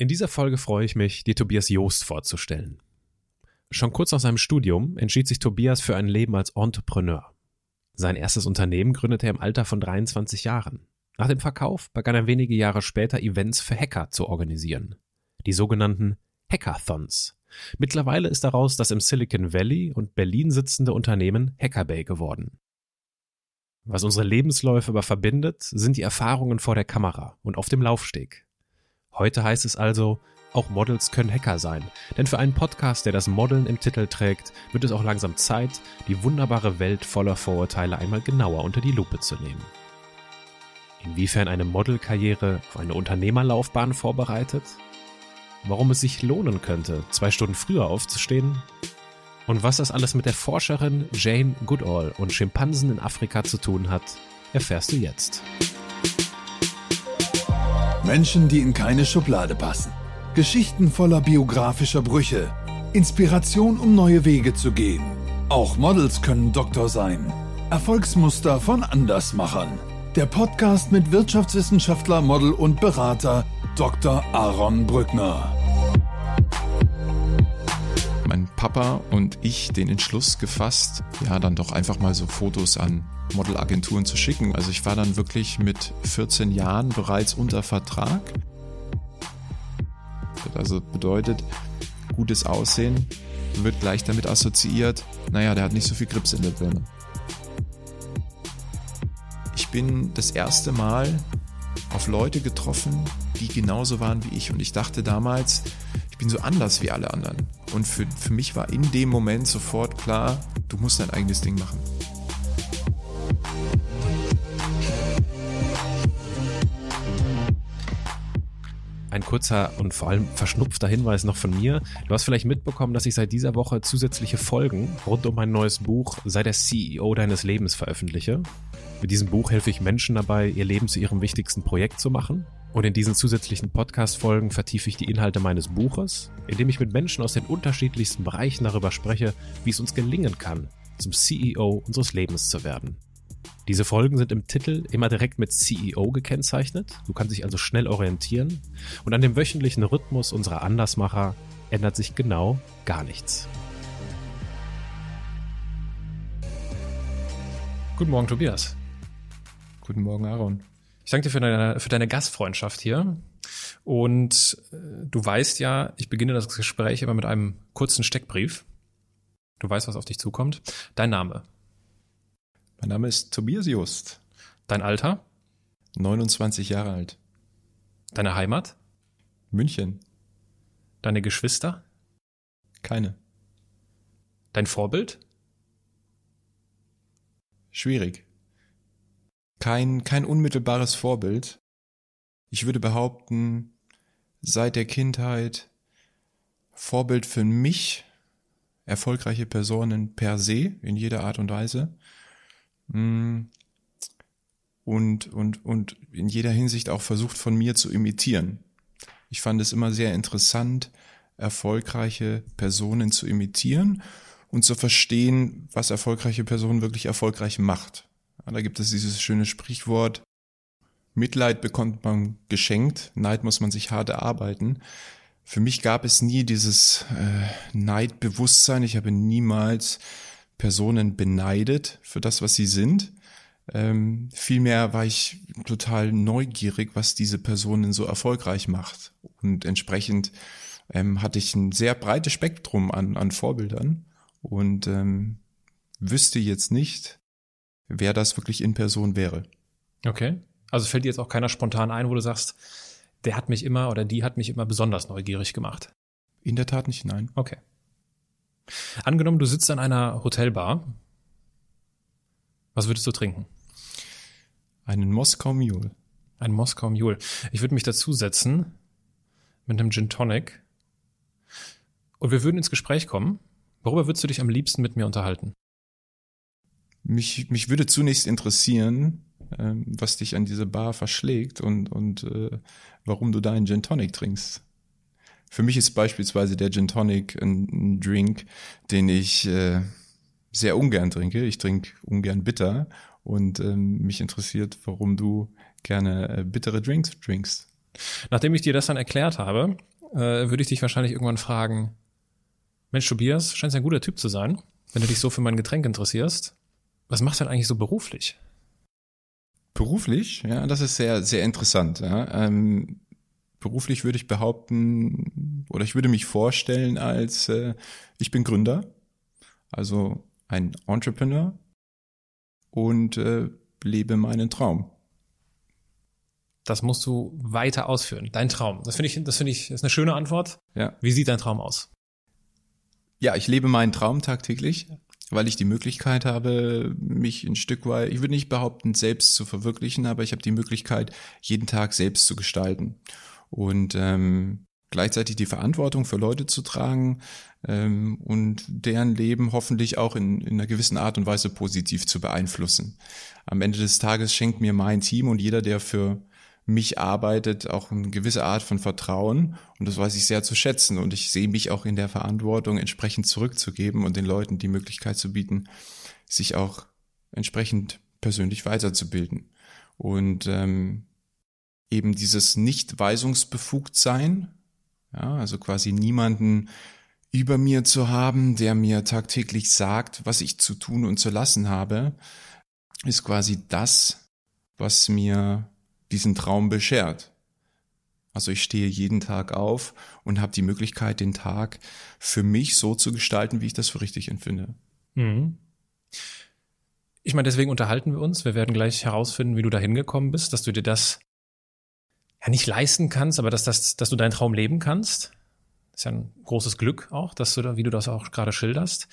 In dieser Folge freue ich mich, dir Tobias Joost vorzustellen. Schon kurz nach seinem Studium entschied sich Tobias für ein Leben als Entrepreneur. Sein erstes Unternehmen gründete er im Alter von 23 Jahren. Nach dem Verkauf begann er wenige Jahre später Events für Hacker zu organisieren. Die sogenannten Hackathons. Mittlerweile ist daraus das im Silicon Valley und Berlin sitzende Unternehmen Hackerbay geworden. Was unsere Lebensläufe aber verbindet, sind die Erfahrungen vor der Kamera und auf dem Laufsteg. Heute heißt es also, auch Models können Hacker sein. Denn für einen Podcast, der das Modeln im Titel trägt, wird es auch langsam Zeit, die wunderbare Welt voller Vorurteile einmal genauer unter die Lupe zu nehmen. Inwiefern eine Modelkarriere auf eine Unternehmerlaufbahn vorbereitet? Warum es sich lohnen könnte, zwei Stunden früher aufzustehen? Und was das alles mit der Forscherin Jane Goodall und Schimpansen in Afrika zu tun hat, erfährst du jetzt. Menschen, die in keine Schublade passen. Geschichten voller biografischer Brüche. Inspiration, um neue Wege zu gehen. Auch Models können Doktor sein. Erfolgsmuster von Andersmachern. Der Podcast mit Wirtschaftswissenschaftler, Model und Berater Dr. Aaron Brückner. Mein Papa und ich den Entschluss gefasst, ja, dann doch einfach mal so Fotos an Modelagenturen zu schicken. Also ich war dann wirklich mit 14 Jahren bereits unter Vertrag. Also bedeutet, gutes Aussehen wird gleich damit assoziiert, naja, der hat nicht so viel Grips in der Birne. Ich bin das erste Mal auf Leute getroffen, die genauso waren wie ich. Und ich dachte damals, ich bin so anders wie alle anderen. Und für, für mich war in dem Moment sofort klar, du musst dein eigenes Ding machen. Ein kurzer und vor allem verschnupfter Hinweis noch von mir. Du hast vielleicht mitbekommen, dass ich seit dieser Woche zusätzliche Folgen rund um mein neues Buch Sei der CEO deines Lebens veröffentliche. Mit diesem Buch helfe ich Menschen dabei, ihr Leben zu ihrem wichtigsten Projekt zu machen. Und in diesen zusätzlichen Podcast-Folgen vertiefe ich die Inhalte meines Buches, indem ich mit Menschen aus den unterschiedlichsten Bereichen darüber spreche, wie es uns gelingen kann, zum CEO unseres Lebens zu werden. Diese Folgen sind im Titel immer direkt mit CEO gekennzeichnet. Du kannst dich also schnell orientieren. Und an dem wöchentlichen Rhythmus unserer Andersmacher ändert sich genau gar nichts. Guten Morgen, Tobias. Guten Morgen, Aaron. Ich danke dir für deine, für deine Gastfreundschaft hier. Und äh, du weißt ja, ich beginne das Gespräch immer mit einem kurzen Steckbrief. Du weißt, was auf dich zukommt. Dein Name. Mein Name ist Tobias Just. Dein Alter? 29 Jahre alt. Deine Heimat? München. Deine Geschwister? Keine. Dein Vorbild? Schwierig. Kein, kein unmittelbares Vorbild. Ich würde behaupten, seit der Kindheit Vorbild für mich, erfolgreiche Personen per se, in jeder Art und Weise. Mm. Und, und, und in jeder Hinsicht auch versucht von mir zu imitieren. Ich fand es immer sehr interessant, erfolgreiche Personen zu imitieren und zu verstehen, was erfolgreiche Personen wirklich erfolgreich macht. Da gibt es dieses schöne Sprichwort, Mitleid bekommt man geschenkt, Neid muss man sich hart erarbeiten. Für mich gab es nie dieses äh, Neidbewusstsein. Ich habe niemals Personen beneidet für das, was sie sind. Ähm, vielmehr war ich total neugierig, was diese Personen so erfolgreich macht. Und entsprechend ähm, hatte ich ein sehr breites Spektrum an, an Vorbildern und ähm, wüsste jetzt nicht, wer das wirklich in Person wäre. Okay. Also fällt dir jetzt auch keiner spontan ein, wo du sagst, der hat mich immer oder die hat mich immer besonders neugierig gemacht. In der Tat nicht, nein. Okay. Angenommen, du sitzt an einer Hotelbar. Was würdest du trinken? Einen Moskau Mule. Ein Moskau Mule. Ich würde mich dazusetzen mit einem Gin Tonic und wir würden ins Gespräch kommen. Worüber würdest du dich am liebsten mit mir unterhalten? Mich, mich würde zunächst interessieren, ähm, was dich an diese Bar verschlägt und, und äh, warum du da einen Gin Tonic trinkst. Für mich ist beispielsweise der Gin Tonic ein, ein Drink, den ich äh, sehr ungern trinke. Ich trinke ungern bitter und ähm, mich interessiert, warum du gerne äh, bittere Drinks trinkst. Nachdem ich dir das dann erklärt habe, äh, würde ich dich wahrscheinlich irgendwann fragen, Mensch, Tobias, scheinst ein guter Typ zu sein, wenn du dich so für mein Getränk interessierst. Was machst du denn eigentlich so beruflich? Beruflich, ja, das ist sehr, sehr interessant. Ja. Ähm, beruflich würde ich behaupten, oder ich würde mich vorstellen als, äh, ich bin Gründer, also ein Entrepreneur und äh, lebe meinen Traum. Das musst du weiter ausführen. Dein Traum. Das finde ich, das finde ich, ist eine schöne Antwort. Ja. Wie sieht dein Traum aus? Ja, ich lebe meinen Traum tagtäglich, weil ich die Möglichkeit habe, mich ein Stück weit, ich würde nicht behaupten, selbst zu verwirklichen, aber ich habe die Möglichkeit, jeden Tag selbst zu gestalten. Und ähm, gleichzeitig die Verantwortung für Leute zu tragen ähm, und deren Leben hoffentlich auch in, in einer gewissen Art und Weise positiv zu beeinflussen. Am Ende des Tages schenkt mir mein Team und jeder, der für mich arbeitet, auch eine gewisse Art von Vertrauen und das weiß ich sehr zu schätzen und ich sehe mich auch in der Verantwortung, entsprechend zurückzugeben und den Leuten die Möglichkeit zu bieten, sich auch entsprechend persönlich weiterzubilden. Und ähm, eben dieses nicht weisungsbefugt sein, ja, also quasi niemanden über mir zu haben, der mir tagtäglich sagt, was ich zu tun und zu lassen habe, ist quasi das, was mir diesen Traum beschert. Also ich stehe jeden Tag auf und habe die Möglichkeit, den Tag für mich so zu gestalten, wie ich das für richtig empfinde. Mhm. Ich meine, deswegen unterhalten wir uns. Wir werden gleich herausfinden, wie du da hingekommen bist, dass du dir das ja nicht leisten kannst, aber dass, das, dass du deinen Traum leben kannst. Das ist ja ein großes Glück auch, dass du da, wie du das auch gerade schilderst.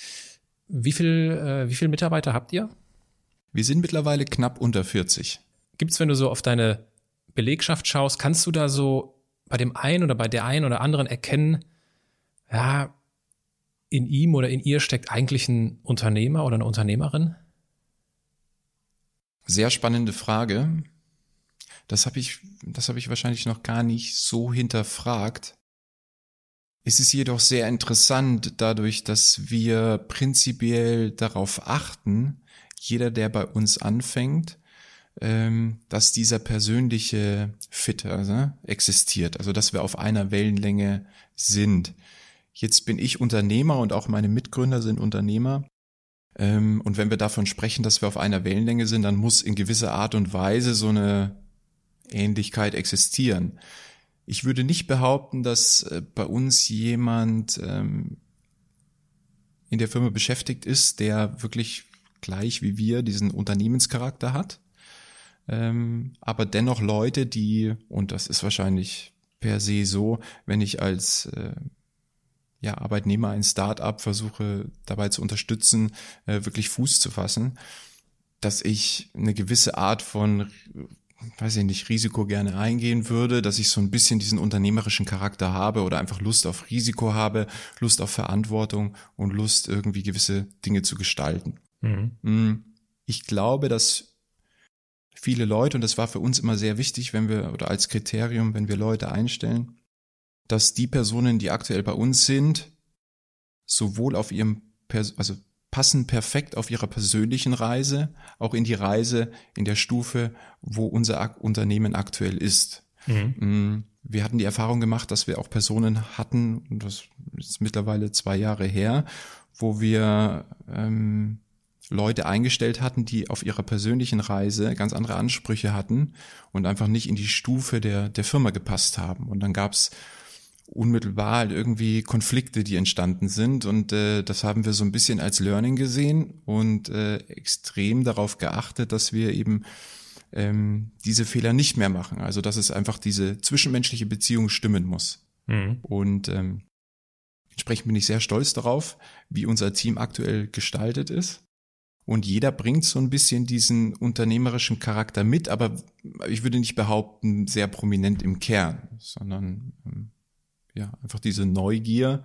Wie viel, äh, wie viel Mitarbeiter habt ihr? Wir sind mittlerweile knapp unter 40. Gibt's, wenn du so auf deine Belegschaft schaust, kannst du da so bei dem einen oder bei der einen oder anderen erkennen, ja, in ihm oder in ihr steckt eigentlich ein Unternehmer oder eine Unternehmerin? Sehr spannende Frage. Das habe ich, das habe ich wahrscheinlich noch gar nicht so hinterfragt. Es ist jedoch sehr interessant dadurch, dass wir prinzipiell darauf achten, jeder, der bei uns anfängt, ähm, dass dieser persönliche Fit also, existiert, also dass wir auf einer Wellenlänge sind. Jetzt bin ich Unternehmer und auch meine Mitgründer sind Unternehmer. Ähm, und wenn wir davon sprechen, dass wir auf einer Wellenlänge sind, dann muss in gewisser Art und Weise so eine Ähnlichkeit existieren. Ich würde nicht behaupten, dass äh, bei uns jemand ähm, in der Firma beschäftigt ist, der wirklich gleich wie wir diesen Unternehmenscharakter hat. Ähm, aber dennoch Leute, die, und das ist wahrscheinlich per se so, wenn ich als äh, ja, Arbeitnehmer ein Start-up versuche dabei zu unterstützen, äh, wirklich Fuß zu fassen, dass ich eine gewisse Art von weiß ich nicht, Risiko gerne eingehen würde, dass ich so ein bisschen diesen unternehmerischen Charakter habe oder einfach Lust auf Risiko habe, Lust auf Verantwortung und Lust irgendwie gewisse Dinge zu gestalten. Mhm. Mm, ich glaube, dass viele Leute, und das war für uns immer sehr wichtig, wenn wir, oder als Kriterium, wenn wir Leute einstellen, dass die Personen, die aktuell bei uns sind, sowohl auf ihrem, also passen perfekt auf ihrer persönlichen Reise, auch in die Reise in der Stufe, wo unser Unternehmen aktuell ist. Mhm. Mm, wir hatten die Erfahrung gemacht, dass wir auch Personen hatten, und das ist mittlerweile zwei Jahre her, wo wir ähm, Leute eingestellt hatten, die auf ihrer persönlichen Reise ganz andere Ansprüche hatten und einfach nicht in die Stufe der, der Firma gepasst haben. Und dann gab's unmittelbar halt irgendwie Konflikte, die entstanden sind. Und äh, das haben wir so ein bisschen als Learning gesehen und äh, extrem darauf geachtet, dass wir eben ähm, diese Fehler nicht mehr machen. Also dass es einfach diese zwischenmenschliche Beziehung stimmen muss. Mhm. Und ähm, entsprechend bin ich sehr stolz darauf, wie unser Team aktuell gestaltet ist. Und jeder bringt so ein bisschen diesen unternehmerischen Charakter mit, aber ich würde nicht behaupten, sehr prominent im Kern, sondern ähm, ja, einfach diese Neugier,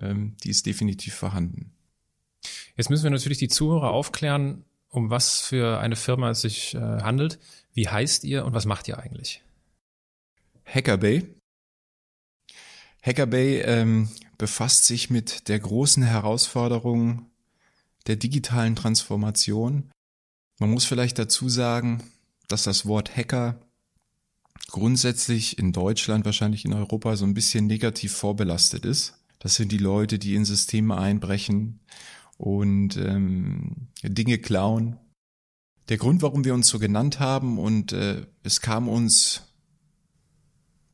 ähm, die ist definitiv vorhanden. Jetzt müssen wir natürlich die Zuhörer aufklären, um was für eine Firma es sich äh, handelt. Wie heißt ihr und was macht ihr eigentlich? Hackerbay. Hackerbay ähm, befasst sich mit der großen Herausforderung der digitalen Transformation. Man muss vielleicht dazu sagen, dass das Wort Hacker grundsätzlich in Deutschland, wahrscheinlich in Europa so ein bisschen negativ vorbelastet ist. Das sind die Leute, die in Systeme einbrechen und ähm, Dinge klauen. Der Grund, warum wir uns so genannt haben und äh, es kam uns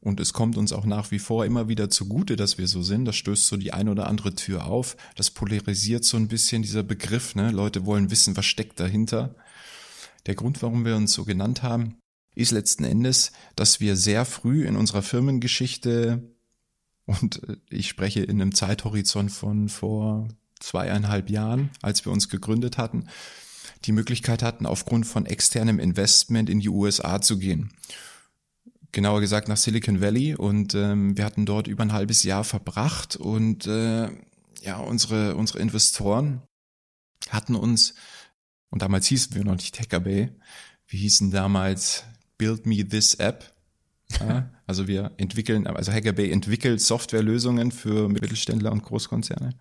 und es kommt uns auch nach wie vor immer wieder zugute, dass wir so sind. Das stößt so die ein oder andere Tür auf. Das polarisiert so ein bisschen dieser Begriff. Ne? Leute wollen wissen, was steckt dahinter. Der Grund, warum wir uns so genannt haben, ist letzten Endes, dass wir sehr früh in unserer Firmengeschichte und äh, ich spreche in einem Zeithorizont von vor zweieinhalb Jahren, als wir uns gegründet hatten, die Möglichkeit hatten, aufgrund von externem Investment in die USA zu gehen. Genauer gesagt nach Silicon Valley und ähm, wir hatten dort über ein halbes Jahr verbracht und äh, ja, unsere, unsere Investoren hatten uns, und damals hießen wir noch nicht Hacker Bay, wir hießen damals Build Me This App. Ja, also wir entwickeln, also Hacker Bay entwickelt Softwarelösungen für Mittelständler und Großkonzerne.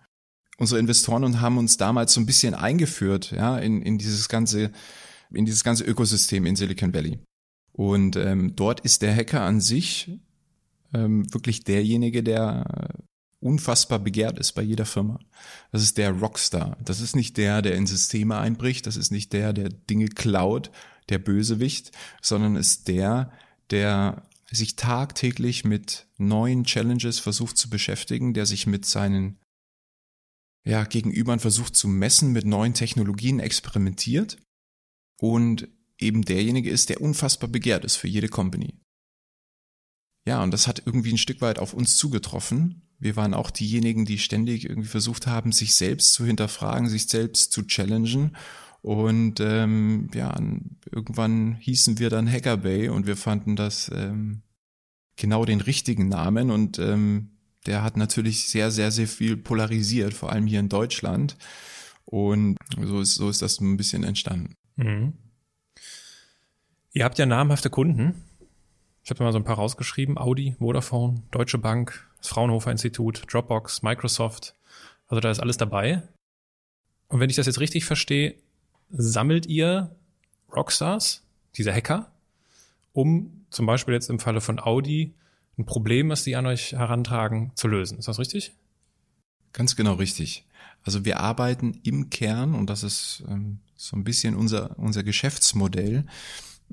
Unsere Investoren und haben uns damals so ein bisschen eingeführt, ja, in, in dieses ganze, in dieses ganze Ökosystem in Silicon Valley. Und ähm, dort ist der Hacker an sich ähm, wirklich derjenige, der unfassbar begehrt ist bei jeder Firma. Das ist der Rockstar. Das ist nicht der, der in Systeme einbricht. Das ist nicht der, der Dinge klaut der Bösewicht, sondern ist der, der sich tagtäglich mit neuen Challenges versucht zu beschäftigen, der sich mit seinen ja, Gegenübern versucht zu messen, mit neuen Technologien experimentiert und eben derjenige ist, der unfassbar begehrt ist für jede Company. Ja, und das hat irgendwie ein Stück weit auf uns zugetroffen. Wir waren auch diejenigen, die ständig irgendwie versucht haben, sich selbst zu hinterfragen, sich selbst zu challengen und ähm, ja, irgendwann hießen wir dann Hacker Bay und wir fanden das ähm, genau den richtigen Namen und ähm, der hat natürlich sehr, sehr, sehr viel polarisiert, vor allem hier in Deutschland. Und so ist, so ist das ein bisschen entstanden. Mhm. Ihr habt ja namhafte Kunden. Ich habe mal so ein paar rausgeschrieben. Audi, Vodafone, Deutsche Bank, das Fraunhofer Institut, Dropbox, Microsoft. Also da ist alles dabei. Und wenn ich das jetzt richtig verstehe, sammelt ihr Rockstars, diese Hacker, um zum Beispiel jetzt im Falle von Audi ein Problem, was die an euch herantragen, zu lösen. Ist das richtig? Ganz genau richtig. Also wir arbeiten im Kern, und das ist ähm, so ein bisschen unser, unser Geschäftsmodell,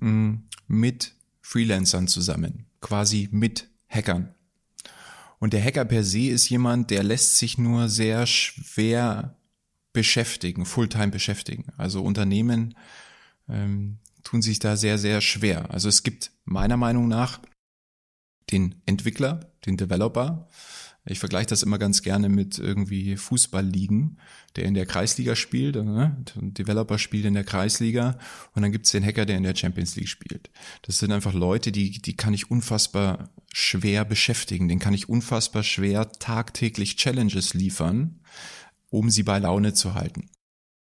ähm, mit Freelancern zusammen, quasi mit Hackern. Und der Hacker per se ist jemand, der lässt sich nur sehr schwer beschäftigen, Fulltime beschäftigen. Also Unternehmen ähm, tun sich da sehr, sehr schwer. Also es gibt meiner Meinung nach den Entwickler, den Developer. Ich vergleiche das immer ganz gerne mit irgendwie Fußballligen, der in der Kreisliga spielt. Ne? Ein Developer spielt in der Kreisliga und dann gibt's den Hacker, der in der Champions League spielt. Das sind einfach Leute, die, die kann ich unfassbar schwer beschäftigen. Den kann ich unfassbar schwer tagtäglich Challenges liefern um sie bei Laune zu halten.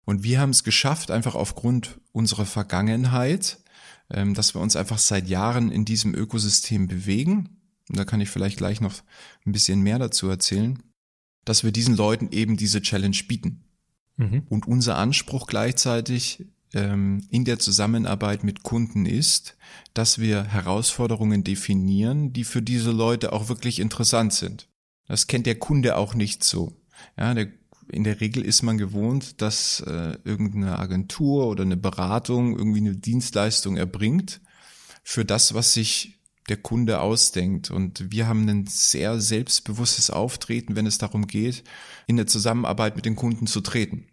Und wir haben es geschafft, einfach aufgrund unserer Vergangenheit, ähm, dass wir uns einfach seit Jahren in diesem Ökosystem bewegen. Und da kann ich vielleicht gleich noch ein bisschen mehr dazu erzählen, dass wir diesen Leuten eben diese Challenge bieten. Mhm. Und unser Anspruch gleichzeitig ähm, in der Zusammenarbeit mit Kunden ist, dass wir Herausforderungen definieren, die für diese Leute auch wirklich interessant sind. Das kennt der Kunde auch nicht so. Ja, der in der Regel ist man gewohnt, dass äh, irgendeine Agentur oder eine Beratung irgendwie eine Dienstleistung erbringt für das, was sich der Kunde ausdenkt. Und wir haben ein sehr selbstbewusstes Auftreten, wenn es darum geht, in der Zusammenarbeit mit den Kunden zu treten.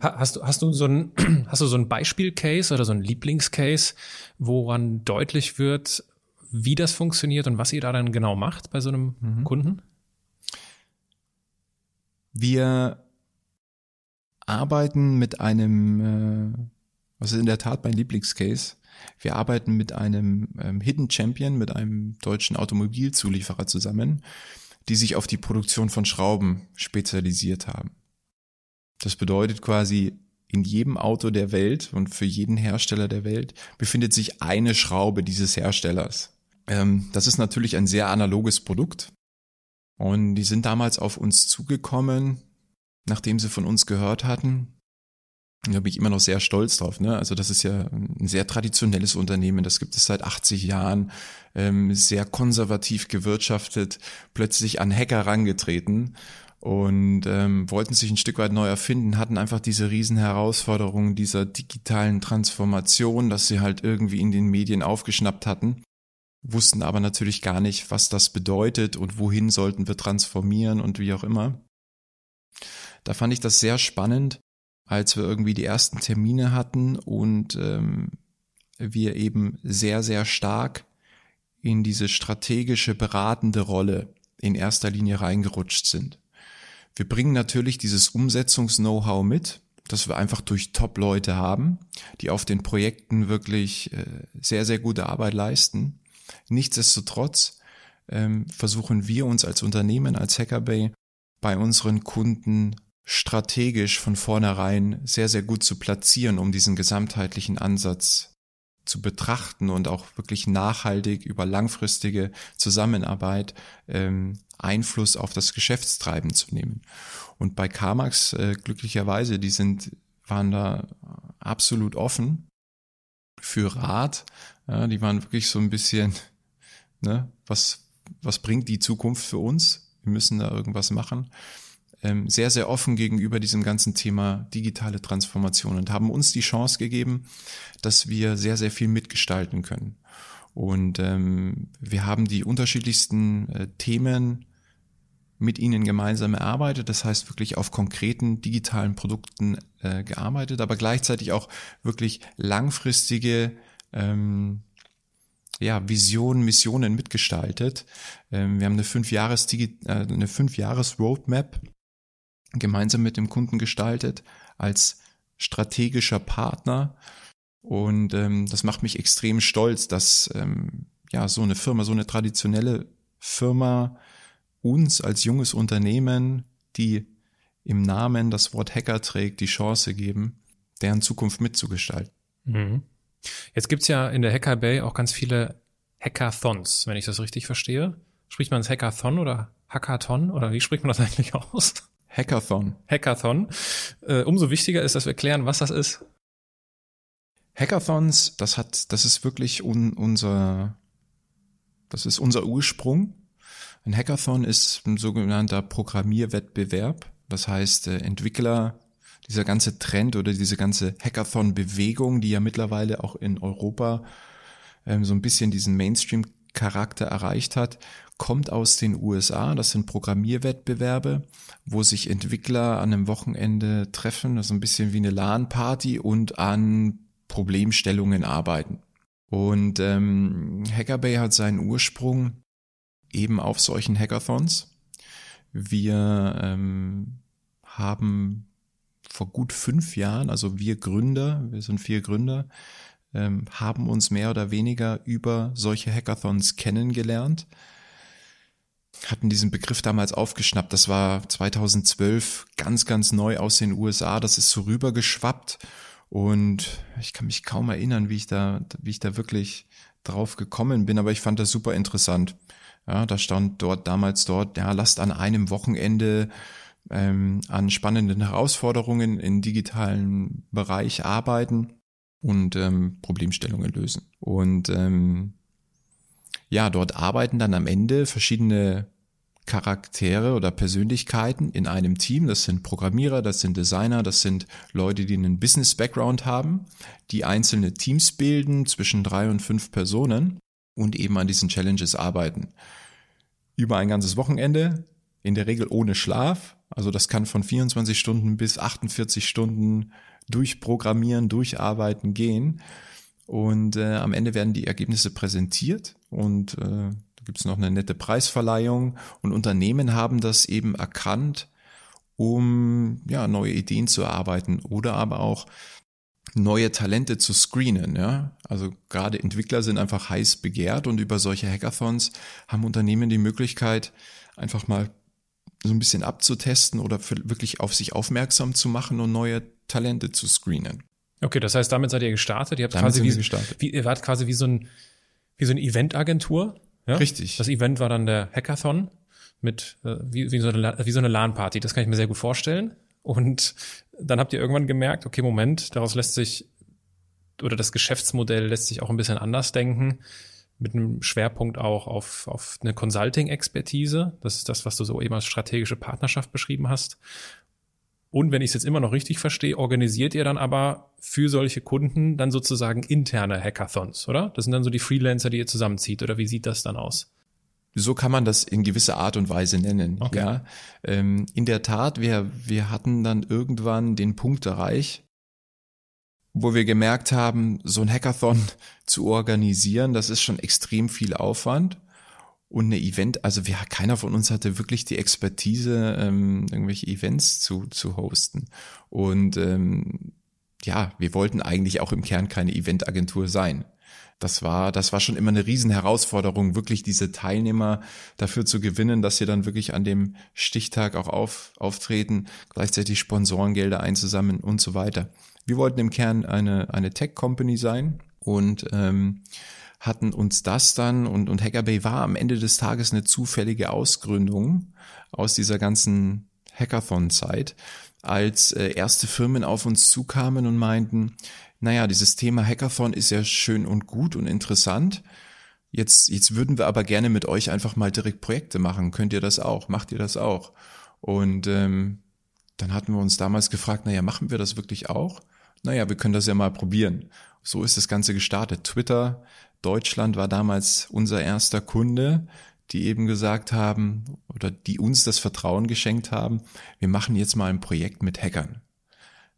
Hast du, hast du so ein, hast du so ein Beispielcase oder so ein Lieblingscase, woran deutlich wird, wie das funktioniert und was ihr da dann genau macht bei so einem mhm. Kunden? Wir arbeiten mit einem, äh, was ist in der Tat mein Lieblingscase, wir arbeiten mit einem ähm, Hidden Champion, mit einem deutschen Automobilzulieferer zusammen, die sich auf die Produktion von Schrauben spezialisiert haben. Das bedeutet quasi, in jedem Auto der Welt und für jeden Hersteller der Welt befindet sich eine Schraube dieses Herstellers. Ähm, das ist natürlich ein sehr analoges Produkt. Und die sind damals auf uns zugekommen, nachdem sie von uns gehört hatten, Da bin ich immer noch sehr stolz drauf. Ne? Also das ist ja ein sehr traditionelles Unternehmen, das gibt es seit 80 Jahren, ähm, sehr konservativ gewirtschaftet, plötzlich an Hacker rangetreten und ähm, wollten sich ein Stück weit neu erfinden, hatten einfach diese riesen Herausforderungen dieser digitalen Transformation, dass sie halt irgendwie in den Medien aufgeschnappt hatten, wussten aber natürlich gar nicht, was das bedeutet und wohin sollten wir transformieren und wie auch immer. Da fand ich das sehr spannend als wir irgendwie die ersten Termine hatten und ähm, wir eben sehr, sehr stark in diese strategische beratende Rolle in erster Linie reingerutscht sind. Wir bringen natürlich dieses Umsetzungs-Know-how mit, dass wir einfach durch Top-Leute haben, die auf den Projekten wirklich äh, sehr, sehr gute Arbeit leisten. Nichtsdestotrotz ähm, versuchen wir uns als Unternehmen, als Hackerbay bei unseren Kunden strategisch von vornherein sehr, sehr gut zu platzieren, um diesen gesamtheitlichen Ansatz zu betrachten und auch wirklich nachhaltig über langfristige Zusammenarbeit ähm, Einfluss auf das Geschäftstreiben zu nehmen. Und bei Carmax äh, glücklicherweise, die sind waren da absolut offen für Rat. Ja, die waren wirklich so ein bisschen, ne, was was bringt die Zukunft für uns? Wir müssen da irgendwas machen ähm, sehr, sehr offen gegenüber diesem ganzen Thema digitale Transformation und haben uns die Chance gegeben, dass wir sehr, sehr viel mitgestalten können. Und ähm, wir haben die unterschiedlichsten äh, Themen mit ihnen gemeinsam erarbeitet, das heißt wirklich auf konkreten digitalen Produkten äh, gearbeitet, aber gleichzeitig auch wirklich langfristige ähm, ja, Visionen, Missionen mitgestaltet. Ähm, wir haben eine fünf Jahres äh, eine fünf Jahres Roadmap gemeinsam mit dem Kunden gestaltet als strategischer Partner. Und ähm, das macht mich extrem stolz, dass ähm, ja so eine Firma, so eine traditionelle Firma uns als junges Unternehmen, die im Namen das Wort Hacker trägt, die Chance geben, deren Zukunft mitzugestalten. Mhm. Jetzt gibt's ja in der Hacker Bay auch ganz viele Hackathons, wenn ich das richtig verstehe. Spricht man es Hackathon oder Hackathon oder wie spricht man das eigentlich aus? Hackathon. Hackathon. Äh, umso wichtiger ist, dass wir klären, was das ist. Hackathons, das hat, das ist wirklich un, unser, das ist unser Ursprung. Ein Hackathon ist ein sogenannter Programmierwettbewerb. Das heißt, äh, Entwickler, dieser ganze Trend oder diese ganze Hackathon-Bewegung, die ja mittlerweile auch in Europa ähm, so ein bisschen diesen Mainstream-Charakter erreicht hat, kommt aus den USA. Das sind Programmierwettbewerbe, wo sich Entwickler an einem Wochenende treffen, das ist ein bisschen wie eine LAN-Party und an Problemstellungen arbeiten. Und ähm, Hackerbay hat seinen Ursprung eben auf solchen Hackathons. Wir ähm, haben vor gut fünf Jahren, also wir Gründer, wir sind vier Gründer, ähm, haben uns mehr oder weniger über solche Hackathons kennengelernt hatten diesen Begriff damals aufgeschnappt. Das war 2012 ganz, ganz neu aus den USA. Das ist so rübergeschwappt. Und ich kann mich kaum erinnern, wie ich da, wie ich da wirklich drauf gekommen bin, aber ich fand das super interessant. Ja, da stand dort damals dort, ja, lasst an einem Wochenende ähm, an spannenden Herausforderungen im digitalen Bereich arbeiten und ähm, Problemstellungen lösen. Und ähm, ja, dort arbeiten dann am Ende verschiedene Charaktere oder Persönlichkeiten in einem Team. Das sind Programmierer, das sind Designer, das sind Leute, die einen Business-Background haben, die einzelne Teams bilden zwischen drei und fünf Personen und eben an diesen Challenges arbeiten. Über ein ganzes Wochenende, in der Regel ohne Schlaf. Also das kann von 24 Stunden bis 48 Stunden durchprogrammieren, durcharbeiten gehen. Und äh, am Ende werden die Ergebnisse präsentiert und äh, gibt es noch eine nette Preisverleihung und Unternehmen haben das eben erkannt, um ja neue Ideen zu erarbeiten oder aber auch neue Talente zu screenen. Ja? Also gerade Entwickler sind einfach heiß begehrt und über solche Hackathons haben Unternehmen die Möglichkeit, einfach mal so ein bisschen abzutesten oder wirklich auf sich aufmerksam zu machen und neue Talente zu screenen. Okay, das heißt, damit seid ihr gestartet. Ihr habt damit quasi wie, gestartet. Wie, ihr wart quasi wie so ein wie so eine Eventagentur ja? Richtig. Das Event war dann der Hackathon mit äh, wie, wie, so eine, wie so eine LAN-Party. Das kann ich mir sehr gut vorstellen. Und dann habt ihr irgendwann gemerkt, okay, Moment, daraus lässt sich, oder das Geschäftsmodell lässt sich auch ein bisschen anders denken, mit einem Schwerpunkt auch auf, auf eine Consulting-Expertise. Das ist das, was du so eben als strategische Partnerschaft beschrieben hast. Und wenn ich es jetzt immer noch richtig verstehe, organisiert ihr dann aber für solche Kunden dann sozusagen interne Hackathons, oder? Das sind dann so die Freelancer, die ihr zusammenzieht, oder wie sieht das dann aus? So kann man das in gewisser Art und Weise nennen. Okay. Ja, ähm, in der Tat, wir wir hatten dann irgendwann den Punkt erreicht, wo wir gemerkt haben, so ein Hackathon zu organisieren, das ist schon extrem viel Aufwand und eine Event, also wir, keiner von uns hatte wirklich die Expertise, ähm, irgendwelche Events zu, zu hosten. Und ähm, ja, wir wollten eigentlich auch im Kern keine Eventagentur sein. Das war, das war schon immer eine Riesenherausforderung, wirklich diese Teilnehmer dafür zu gewinnen, dass sie dann wirklich an dem Stichtag auch auf, auftreten, gleichzeitig Sponsorengelder einzusammeln und so weiter. Wir wollten im Kern eine, eine Tech-Company sein und ähm, hatten uns das dann und, und Hackerbay war am Ende des Tages eine zufällige Ausgründung aus dieser ganzen Hackathon-Zeit, als äh, erste Firmen auf uns zukamen und meinten, naja, dieses Thema Hackathon ist ja schön und gut und interessant. Jetzt, jetzt würden wir aber gerne mit euch einfach mal direkt Projekte machen. Könnt ihr das auch? Macht ihr das auch? Und ähm, dann hatten wir uns damals gefragt, naja, machen wir das wirklich auch? Naja, wir können das ja mal probieren. So ist das Ganze gestartet. Twitter Deutschland war damals unser erster Kunde, die eben gesagt haben oder die uns das Vertrauen geschenkt haben, wir machen jetzt mal ein Projekt mit Hackern.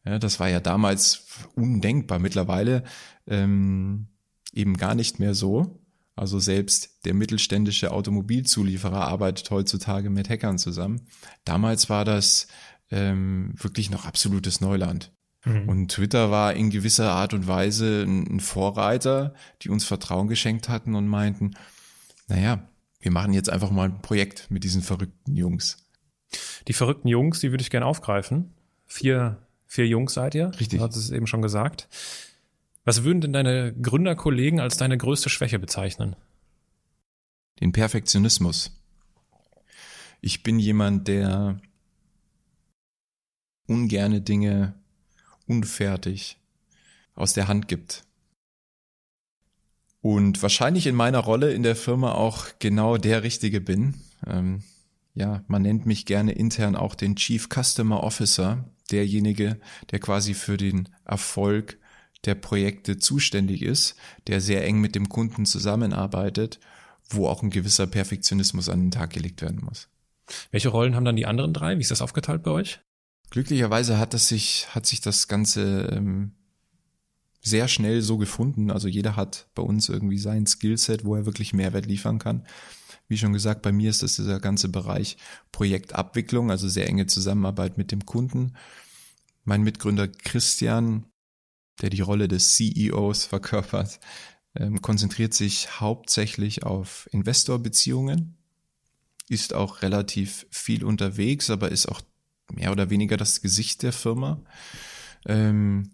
Ja, das war ja damals undenkbar. Mittlerweile ähm, eben gar nicht mehr so. Also selbst der mittelständische Automobilzulieferer arbeitet heutzutage mit Hackern zusammen. Damals war das ähm, wirklich noch absolutes Neuland. Mhm. Und Twitter war in gewisser Art und Weise ein Vorreiter, die uns Vertrauen geschenkt hatten und meinten, naja, wir machen jetzt einfach mal ein Projekt mit diesen verrückten Jungs. Die verrückten Jungs, die würde ich gerne aufgreifen. Vier, vier Jungs seid ihr. Richtig. Du hast es eben schon gesagt. Was würden denn deine Gründerkollegen als deine größte Schwäche bezeichnen? Den Perfektionismus. Ich bin jemand, der ungerne Dinge unfertig aus der Hand gibt. Und wahrscheinlich in meiner Rolle in der Firma auch genau der Richtige bin. Ähm, ja, man nennt mich gerne intern auch den Chief Customer Officer, derjenige, der quasi für den Erfolg der Projekte zuständig ist, der sehr eng mit dem Kunden zusammenarbeitet, wo auch ein gewisser Perfektionismus an den Tag gelegt werden muss. Welche Rollen haben dann die anderen drei? Wie ist das aufgeteilt bei euch? Glücklicherweise hat das sich, hat sich das Ganze ähm, sehr schnell so gefunden. Also jeder hat bei uns irgendwie sein Skillset, wo er wirklich Mehrwert liefern kann. Wie schon gesagt, bei mir ist das dieser ganze Bereich Projektabwicklung, also sehr enge Zusammenarbeit mit dem Kunden. Mein Mitgründer Christian, der die Rolle des CEOs verkörpert, ähm, konzentriert sich hauptsächlich auf Investorbeziehungen, ist auch relativ viel unterwegs, aber ist auch mehr oder weniger das Gesicht der Firma. Ähm,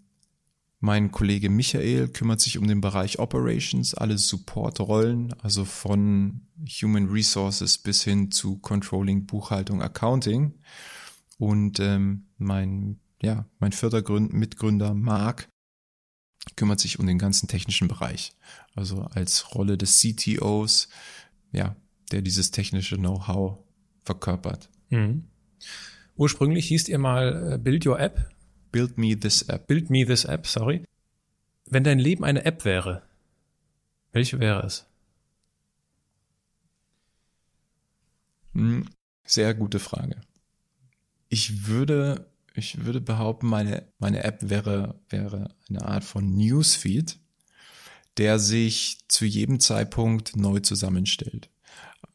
mein Kollege Michael kümmert sich um den Bereich Operations, alle Supportrollen, also von Human Resources bis hin zu Controlling, Buchhaltung, Accounting. Und ähm, mein, ja, mein vierter Gründ Mitgründer Marc kümmert sich um den ganzen technischen Bereich. Also als Rolle des CTOs, ja, der dieses technische Know-how verkörpert. Mhm. Ursprünglich hieß ihr mal äh, Build Your App. Build Me This App. Build Me This App, sorry. Wenn dein Leben eine App wäre, welche wäre es? Hm, sehr gute Frage. Ich würde, ich würde behaupten, meine, meine App wäre, wäre eine Art von Newsfeed, der sich zu jedem Zeitpunkt neu zusammenstellt.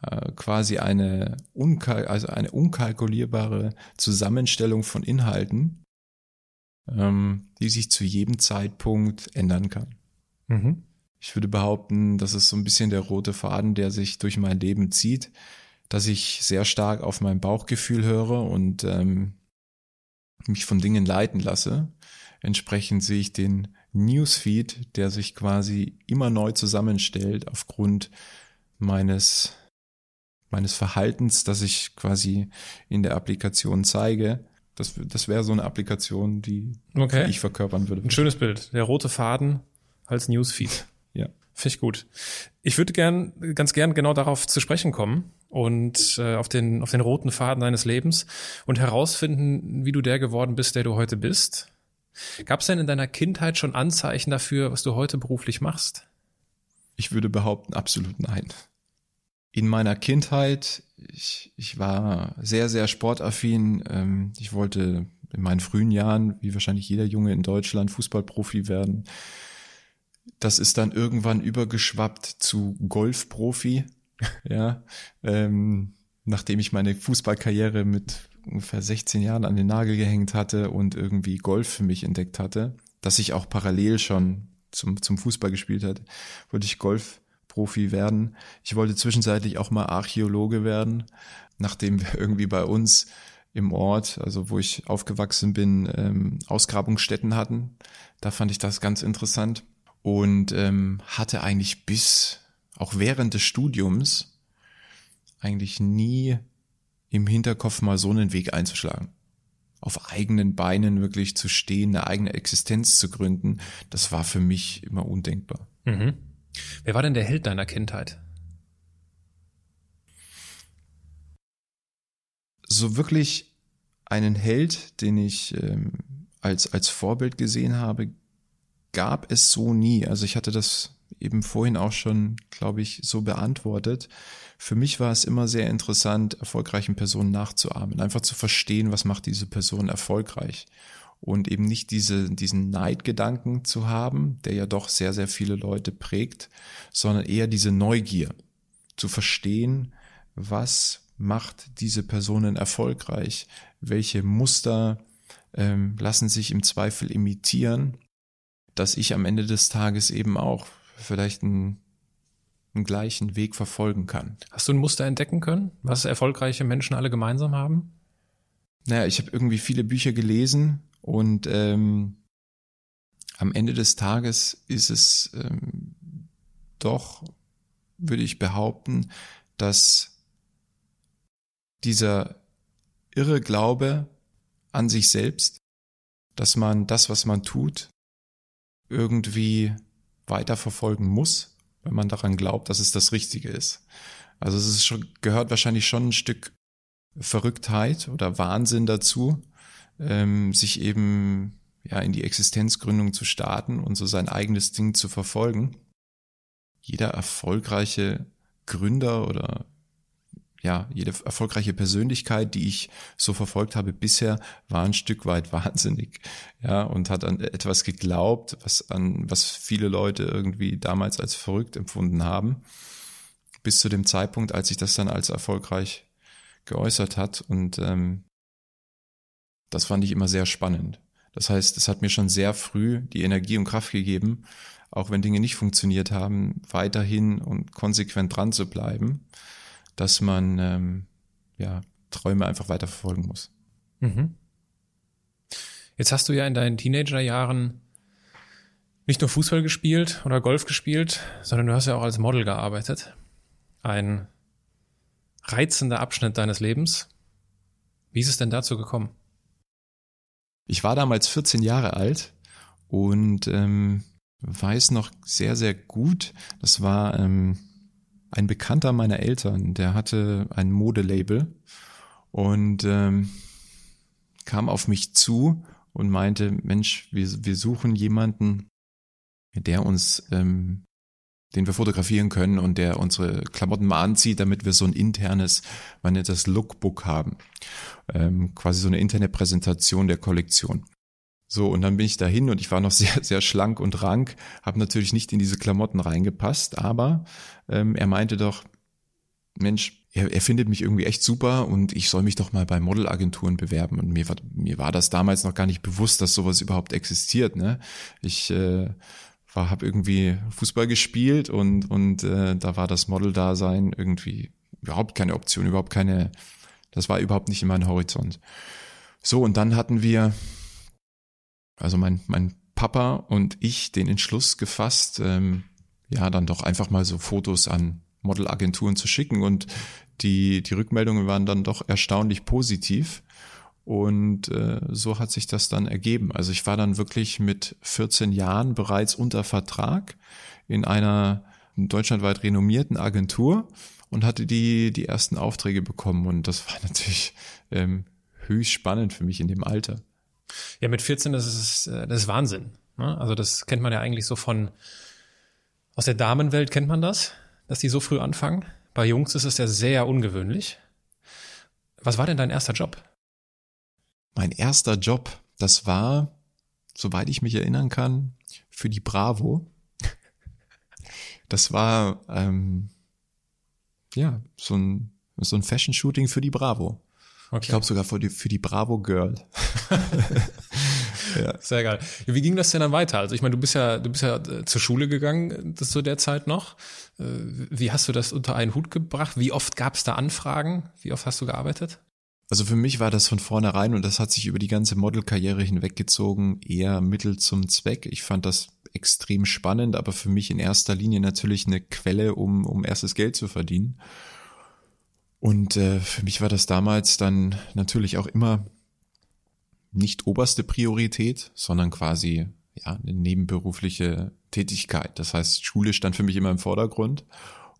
Äh, quasi eine, unkal also eine unkalkulierbare Zusammenstellung von Inhalten, ähm, die sich zu jedem Zeitpunkt ändern kann. Mhm. Ich würde behaupten, das ist so ein bisschen der rote Faden, der sich durch mein Leben zieht, dass ich sehr stark auf mein Bauchgefühl höre und ähm, mich von Dingen leiten lasse. Entsprechend sehe ich den Newsfeed, der sich quasi immer neu zusammenstellt aufgrund meines meines Verhaltens, das ich quasi in der Applikation zeige, Das, das wäre so eine Applikation, die, Okay. die ich verkörpern würde. Ein schönes Bild. Der rote Faden als Newsfeed. Ja. Finde ich gut. Ich würde gern, ganz gern genau darauf zu sprechen kommen und äh, auf, den, auf den roten Faden deines Lebens und herausfinden, wie du der geworden bist, der du heute bist. Gab es denn in deiner Kindheit schon Anzeichen dafür, was du heute beruflich machst? Ich würde behaupten, absolut nein. In meiner Kindheit, ich, ich war sehr, sehr sportaffin. Ähm, ich wollte in meinen frühen Jahren, wie wahrscheinlich jeder Junge in Deutschland, Fußballprofi werden. Das ist dann irgendwann übergeschwappt zu Golfprofi. ja, ähm, nachdem ich meine Fußballkarriere mit ungefähr 16 Jahren an den Nagel gehängt hatte und irgendwie Golf für mich entdeckt hatte, dass ich auch parallel schon zum, zum Fußball gespielt hat, wollte ich Golfprofi werden. Ich wollte zwischenzeitlich auch mal Archäologe werden, nachdem wir irgendwie bei uns im Ort, also wo ich aufgewachsen bin, ähm, Ausgrabungsstätten hatten. Da fand ich das ganz interessant und ähm, hatte eigentlich bis auch während des Studiums eigentlich nie im Hinterkopf mal so einen Weg einzuschlagen. Auf eigenen Beinen wirklich zu stehen, eine eigene Existenz zu gründen, das war für mich immer undenkbar. Mhm. Wer war denn der Held deiner Kindheit? So wirklich einen Held, den ich ähm, als, als Vorbild gesehen habe, gab es so nie. Also ich hatte das eben vorhin auch schon, glaube ich, so beantwortet. Für mich war es immer sehr interessant, erfolgreichen Personen nachzuahmen, einfach zu verstehen, was macht diese Person erfolgreich und eben nicht diese, diesen Neidgedanken zu haben, der ja doch sehr, sehr viele Leute prägt, sondern eher diese Neugier zu verstehen, was macht diese Personen erfolgreich, welche Muster ähm, lassen sich im Zweifel imitieren, dass ich am Ende des Tages eben auch vielleicht einen, einen gleichen Weg verfolgen kann. Hast du ein Muster entdecken können, was erfolgreiche Menschen alle gemeinsam haben? Naja, ich habe irgendwie viele Bücher gelesen und ähm, am Ende des Tages ist es ähm, doch, würde ich behaupten, dass dieser irre Glaube an sich selbst, dass man das, was man tut, irgendwie weiterverfolgen muss, wenn man daran glaubt, dass es das Richtige ist. Also es ist schon, gehört wahrscheinlich schon ein Stück Verrücktheit oder Wahnsinn dazu, ähm, sich eben ja in die Existenzgründung zu starten und so sein eigenes Ding zu verfolgen. Jeder erfolgreiche Gründer oder ja, jede erfolgreiche Persönlichkeit, die ich so verfolgt habe bisher, war ein Stück weit wahnsinnig, ja, und hat an etwas geglaubt, was an, was viele Leute irgendwie damals als verrückt empfunden haben, bis zu dem Zeitpunkt, als sich das dann als erfolgreich geäußert hat und ähm, das fand ich immer sehr spannend. Das heißt, es hat mir schon sehr früh die Energie und Kraft gegeben, auch wenn Dinge nicht funktioniert haben, weiterhin und konsequent dran zu bleiben dass man ähm, ja Träume einfach weiter verfolgen muss. Mhm. Jetzt hast du ja in deinen Teenagerjahren nicht nur Fußball gespielt oder Golf gespielt, sondern du hast ja auch als Model gearbeitet. Ein reizender Abschnitt deines Lebens. Wie ist es denn dazu gekommen? Ich war damals 14 Jahre alt und ähm, weiß noch sehr, sehr gut, das war ähm, ein Bekannter meiner Eltern, der hatte ein Modelabel und ähm, kam auf mich zu und meinte, Mensch, wir, wir suchen jemanden, der uns, ähm, den wir fotografieren können und der unsere Klamotten mal anzieht, damit wir so ein internes, man nennt das Lookbook haben. Ähm, quasi so eine interne Präsentation der Kollektion. So, und dann bin ich dahin und ich war noch sehr, sehr schlank und rank, habe natürlich nicht in diese Klamotten reingepasst, aber ähm, er meinte doch, Mensch, er, er findet mich irgendwie echt super und ich soll mich doch mal bei Modelagenturen bewerben. Und mir war, mir war das damals noch gar nicht bewusst, dass sowas überhaupt existiert. Ne? Ich äh, war, habe irgendwie Fußball gespielt und, und äh, da war das Model-Dasein irgendwie überhaupt keine Option, überhaupt keine, das war überhaupt nicht in meinem Horizont. So, und dann hatten wir also mein, mein Papa und ich den Entschluss gefasst, ähm, ja, dann doch einfach mal so Fotos an Modelagenturen zu schicken und die, die Rückmeldungen waren dann doch erstaunlich positiv. Und äh, so hat sich das dann ergeben. Also ich war dann wirklich mit 14 Jahren bereits unter Vertrag in einer deutschlandweit renommierten Agentur und hatte die, die ersten Aufträge bekommen. Und das war natürlich ähm, höchst spannend für mich in dem Alter. Ja, mit 14, das ist, das ist Wahnsinn. Ne? Also das kennt man ja eigentlich so von, aus der Damenwelt kennt man das, dass die so früh anfangen. Bei Jungs ist es ja sehr ungewöhnlich. Was war denn dein erster Job? Mein erster Job, das war, soweit ich mich erinnern kann, für die Bravo. Das war ähm, ja so ein so ein Fashion-Shooting für die Bravo. Okay. Ich glaube sogar für die, für die Bravo Girl. ja. Sehr geil. Wie ging das denn dann weiter? Also ich meine, du bist ja, du bist ja äh, zur Schule gegangen, das zu der Zeit noch. Äh, wie hast du das unter einen Hut gebracht? Wie oft gab es da Anfragen? Wie oft hast du gearbeitet? Also für mich war das von vornherein und das hat sich über die ganze Modelkarriere hinweggezogen eher Mittel zum Zweck. Ich fand das extrem spannend, aber für mich in erster Linie natürlich eine Quelle, um, um erstes Geld zu verdienen. Und äh, für mich war das damals dann natürlich auch immer nicht oberste Priorität, sondern quasi ja eine nebenberufliche Tätigkeit. Das heißt, Schule stand für mich immer im Vordergrund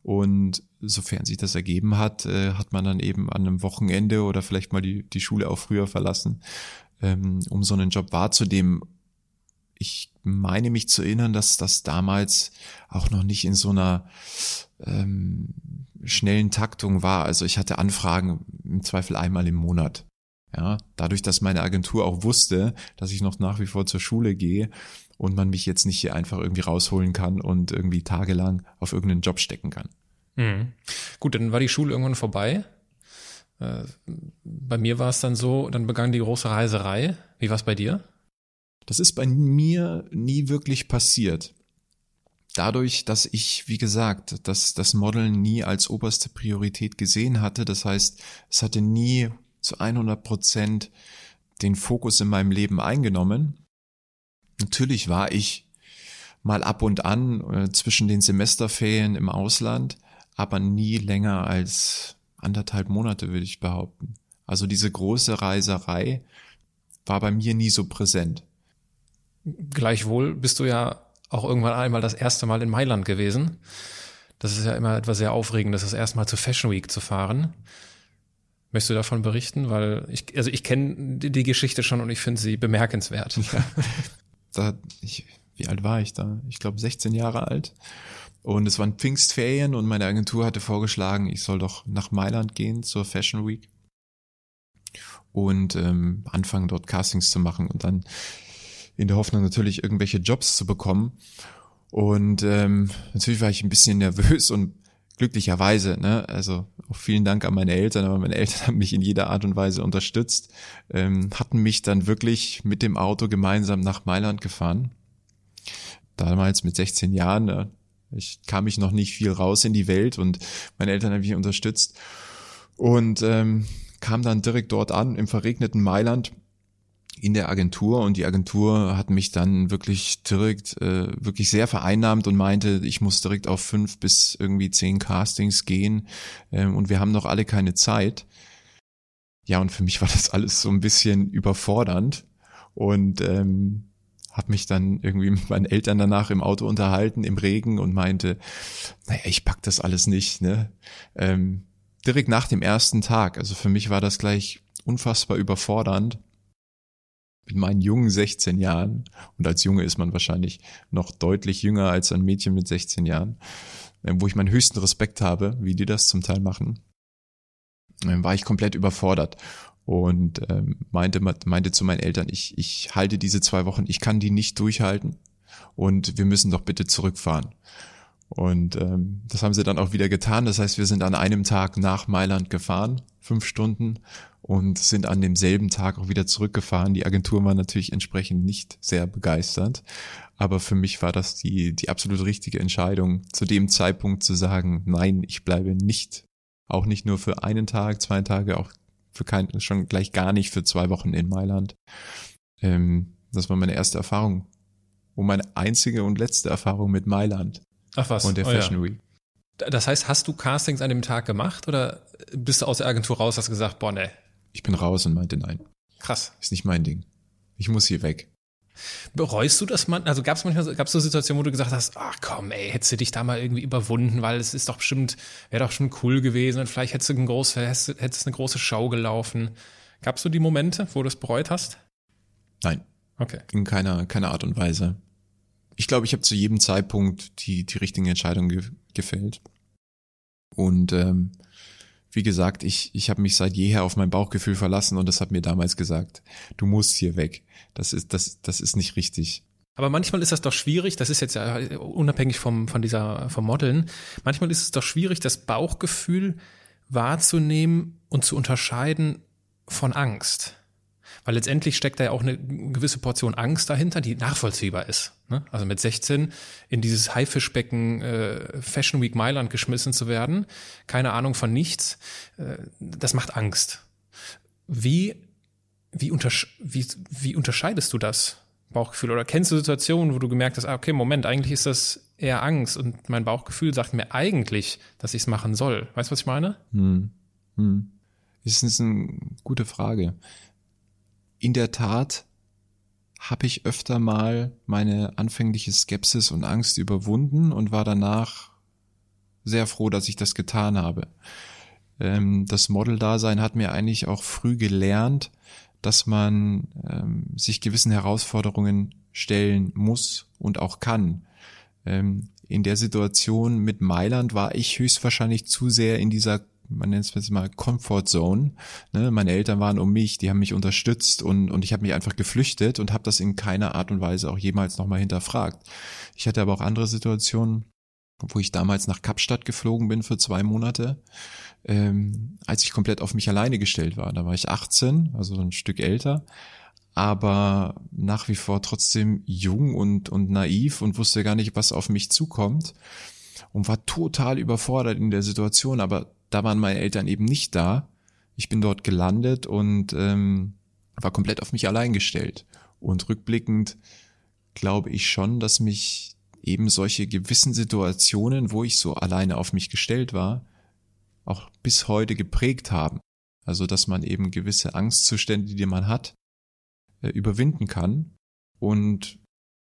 und sofern sich das ergeben hat, äh, hat man dann eben an einem Wochenende oder vielleicht mal die, die Schule auch früher verlassen, ähm, um so einen Job wahrzunehmen. Ich meine mich zu erinnern, dass das damals auch noch nicht in so einer ähm, schnellen Taktung war. Also ich hatte Anfragen im Zweifel einmal im Monat. Ja, dadurch, dass meine Agentur auch wusste, dass ich noch nach wie vor zur Schule gehe, und man mich jetzt nicht hier einfach irgendwie rausholen kann und irgendwie tagelang auf irgendeinen Job stecken kann. Mhm. Gut, dann war die Schule irgendwann vorbei. Äh, bei mir war es dann so, dann begann die große Reiserei. Wie war es bei dir? Das ist bei mir nie wirklich passiert. Dadurch, dass ich, wie gesagt, das, das Modeln nie als oberste Priorität gesehen hatte, das heißt, es hatte nie zu 100 Prozent den Fokus in meinem Leben eingenommen, Natürlich war ich mal ab und an äh, zwischen den Semesterferien im Ausland, aber nie länger als anderthalb Monate, würde ich behaupten. Also diese große Reiserei war bei mir nie so präsent. Gleichwohl bist du ja auch irgendwann einmal das erste Mal in Mailand gewesen. Das ist ja immer etwas sehr Aufregendes, das erste Mal zur Fashion Week zu fahren. Möchtest du davon berichten? Weil ich, also ich kenne die Geschichte schon und ich finde sie bemerkenswert. Ja. da, ich, wie alt war ich da? Ich glaube 16 Jahre alt. Und es waren Pfingstferien und meine Agentur hatte vorgeschlagen, ich soll doch nach Mailand gehen zur Fashion Week und ähm, anfangen dort Castings zu machen und dann in der Hoffnung natürlich irgendwelche Jobs zu bekommen. Und ähm, natürlich war ich ein bisschen nervös und glücklicherweise, ne, also auch vielen Dank an meine Eltern, aber meine Eltern haben mich in jeder Art und Weise unterstützt, ähm, hatten mich dann wirklich mit dem Auto gemeinsam nach Mailand gefahren. Damals mit 16 Jahren, ne, ich kam ich noch nicht viel raus in die Welt und meine Eltern haben mich unterstützt. Und ähm, kam dann direkt dort an im verregneten Mailand in der Agentur und die Agentur hat mich dann wirklich direkt äh, wirklich sehr vereinnahmt und meinte, ich muss direkt auf fünf bis irgendwie zehn Castings gehen ähm, und wir haben noch alle keine Zeit. Ja, und für mich war das alles so ein bisschen überfordernd und ähm, habe mich dann irgendwie mit meinen Eltern danach im Auto unterhalten, im Regen und meinte, naja, ich pack das alles nicht, ne? Ähm, direkt nach dem ersten Tag. Also für mich war das gleich unfassbar überfordernd mit meinen jungen 16 Jahren, und als Junge ist man wahrscheinlich noch deutlich jünger als ein Mädchen mit 16 Jahren, äh, wo ich meinen höchsten Respekt habe, wie die das zum Teil machen, war ich komplett überfordert und ähm, meinte, meinte zu meinen Eltern, ich, ich halte diese zwei Wochen, ich kann die nicht durchhalten und wir müssen doch bitte zurückfahren. Und ähm, das haben sie dann auch wieder getan. Das heißt, wir sind an einem Tag nach Mailand gefahren, fünf Stunden, und sind an demselben Tag auch wieder zurückgefahren. Die Agentur war natürlich entsprechend nicht sehr begeistert. Aber für mich war das die, die absolut richtige Entscheidung, zu dem Zeitpunkt zu sagen, nein, ich bleibe nicht. Auch nicht nur für einen Tag, zwei Tage, auch für kein, schon gleich gar nicht für zwei Wochen in Mailand. Ähm, das war meine erste Erfahrung. Und meine einzige und letzte Erfahrung mit Mailand. Ach was. Und der oh, Fashion ja. Week. Das heißt, hast du Castings an dem Tag gemacht oder bist du aus der Agentur raus, hast gesagt, boah, ne, ich bin raus und meinte nein. Krass. Ist nicht mein Ding. Ich muss hier weg. Bereust du das man? Also gab es manchmal gab es so Situationen, wo du gesagt hast, ach komm, ey, hättest du dich da mal irgendwie überwunden, weil es ist doch bestimmt, wäre doch schon cool gewesen und vielleicht hättest du, ein groß, hättest, hättest eine große Show gelaufen. Gab es so die Momente, wo du es bereut hast? Nein. Okay. In keiner, keiner Art und Weise. Ich glaube, ich habe zu jedem Zeitpunkt die, die richtigen Entscheidungen ge gefällt. Und ähm, wie gesagt, ich, ich habe mich seit jeher auf mein Bauchgefühl verlassen und das hat mir damals gesagt, du musst hier weg. Das ist, das, das ist nicht richtig. Aber manchmal ist das doch schwierig, das ist jetzt ja unabhängig vom, von dieser, vom Modeln, manchmal ist es doch schwierig, das Bauchgefühl wahrzunehmen und zu unterscheiden von Angst. Weil letztendlich steckt da ja auch eine gewisse Portion Angst dahinter, die nachvollziehbar ist. Ne? Also mit 16 in dieses Haifischbecken äh, Fashion Week Mailand geschmissen zu werden, keine Ahnung von nichts, äh, das macht Angst. Wie, wie, untersch wie, wie unterscheidest du das Bauchgefühl? Oder kennst du Situationen, wo du gemerkt hast, ah, okay, Moment, eigentlich ist das eher Angst und mein Bauchgefühl sagt mir eigentlich, dass ich es machen soll. Weißt du, was ich meine? Hm. Hm. Das ist eine gute Frage in der Tat habe ich öfter mal meine anfängliche Skepsis und Angst überwunden und war danach sehr froh, dass ich das getan habe. Ähm, das Model-Dasein hat mir eigentlich auch früh gelernt, dass man ähm, sich gewissen Herausforderungen stellen muss und auch kann. Ähm, in der Situation mit Mailand war ich höchstwahrscheinlich zu sehr in dieser man nennt es jetzt mal Comfort Zone. Ne? Meine Eltern waren um mich, die haben mich unterstützt und, und ich habe mich einfach geflüchtet und habe das in keiner Art und Weise auch jemals nochmal hinterfragt. Ich hatte aber auch andere Situationen, wo ich damals nach Kapstadt geflogen bin für zwei Monate, ähm, als ich komplett auf mich alleine gestellt war. Da war ich 18, also ein Stück älter, aber nach wie vor trotzdem jung und, und naiv und wusste gar nicht, was auf mich zukommt und war total überfordert in der Situation, aber da waren meine Eltern eben nicht da. Ich bin dort gelandet und ähm, war komplett auf mich allein gestellt. Und rückblickend glaube ich schon, dass mich eben solche gewissen Situationen, wo ich so alleine auf mich gestellt war, auch bis heute geprägt haben. Also dass man eben gewisse Angstzustände, die man hat, äh, überwinden kann und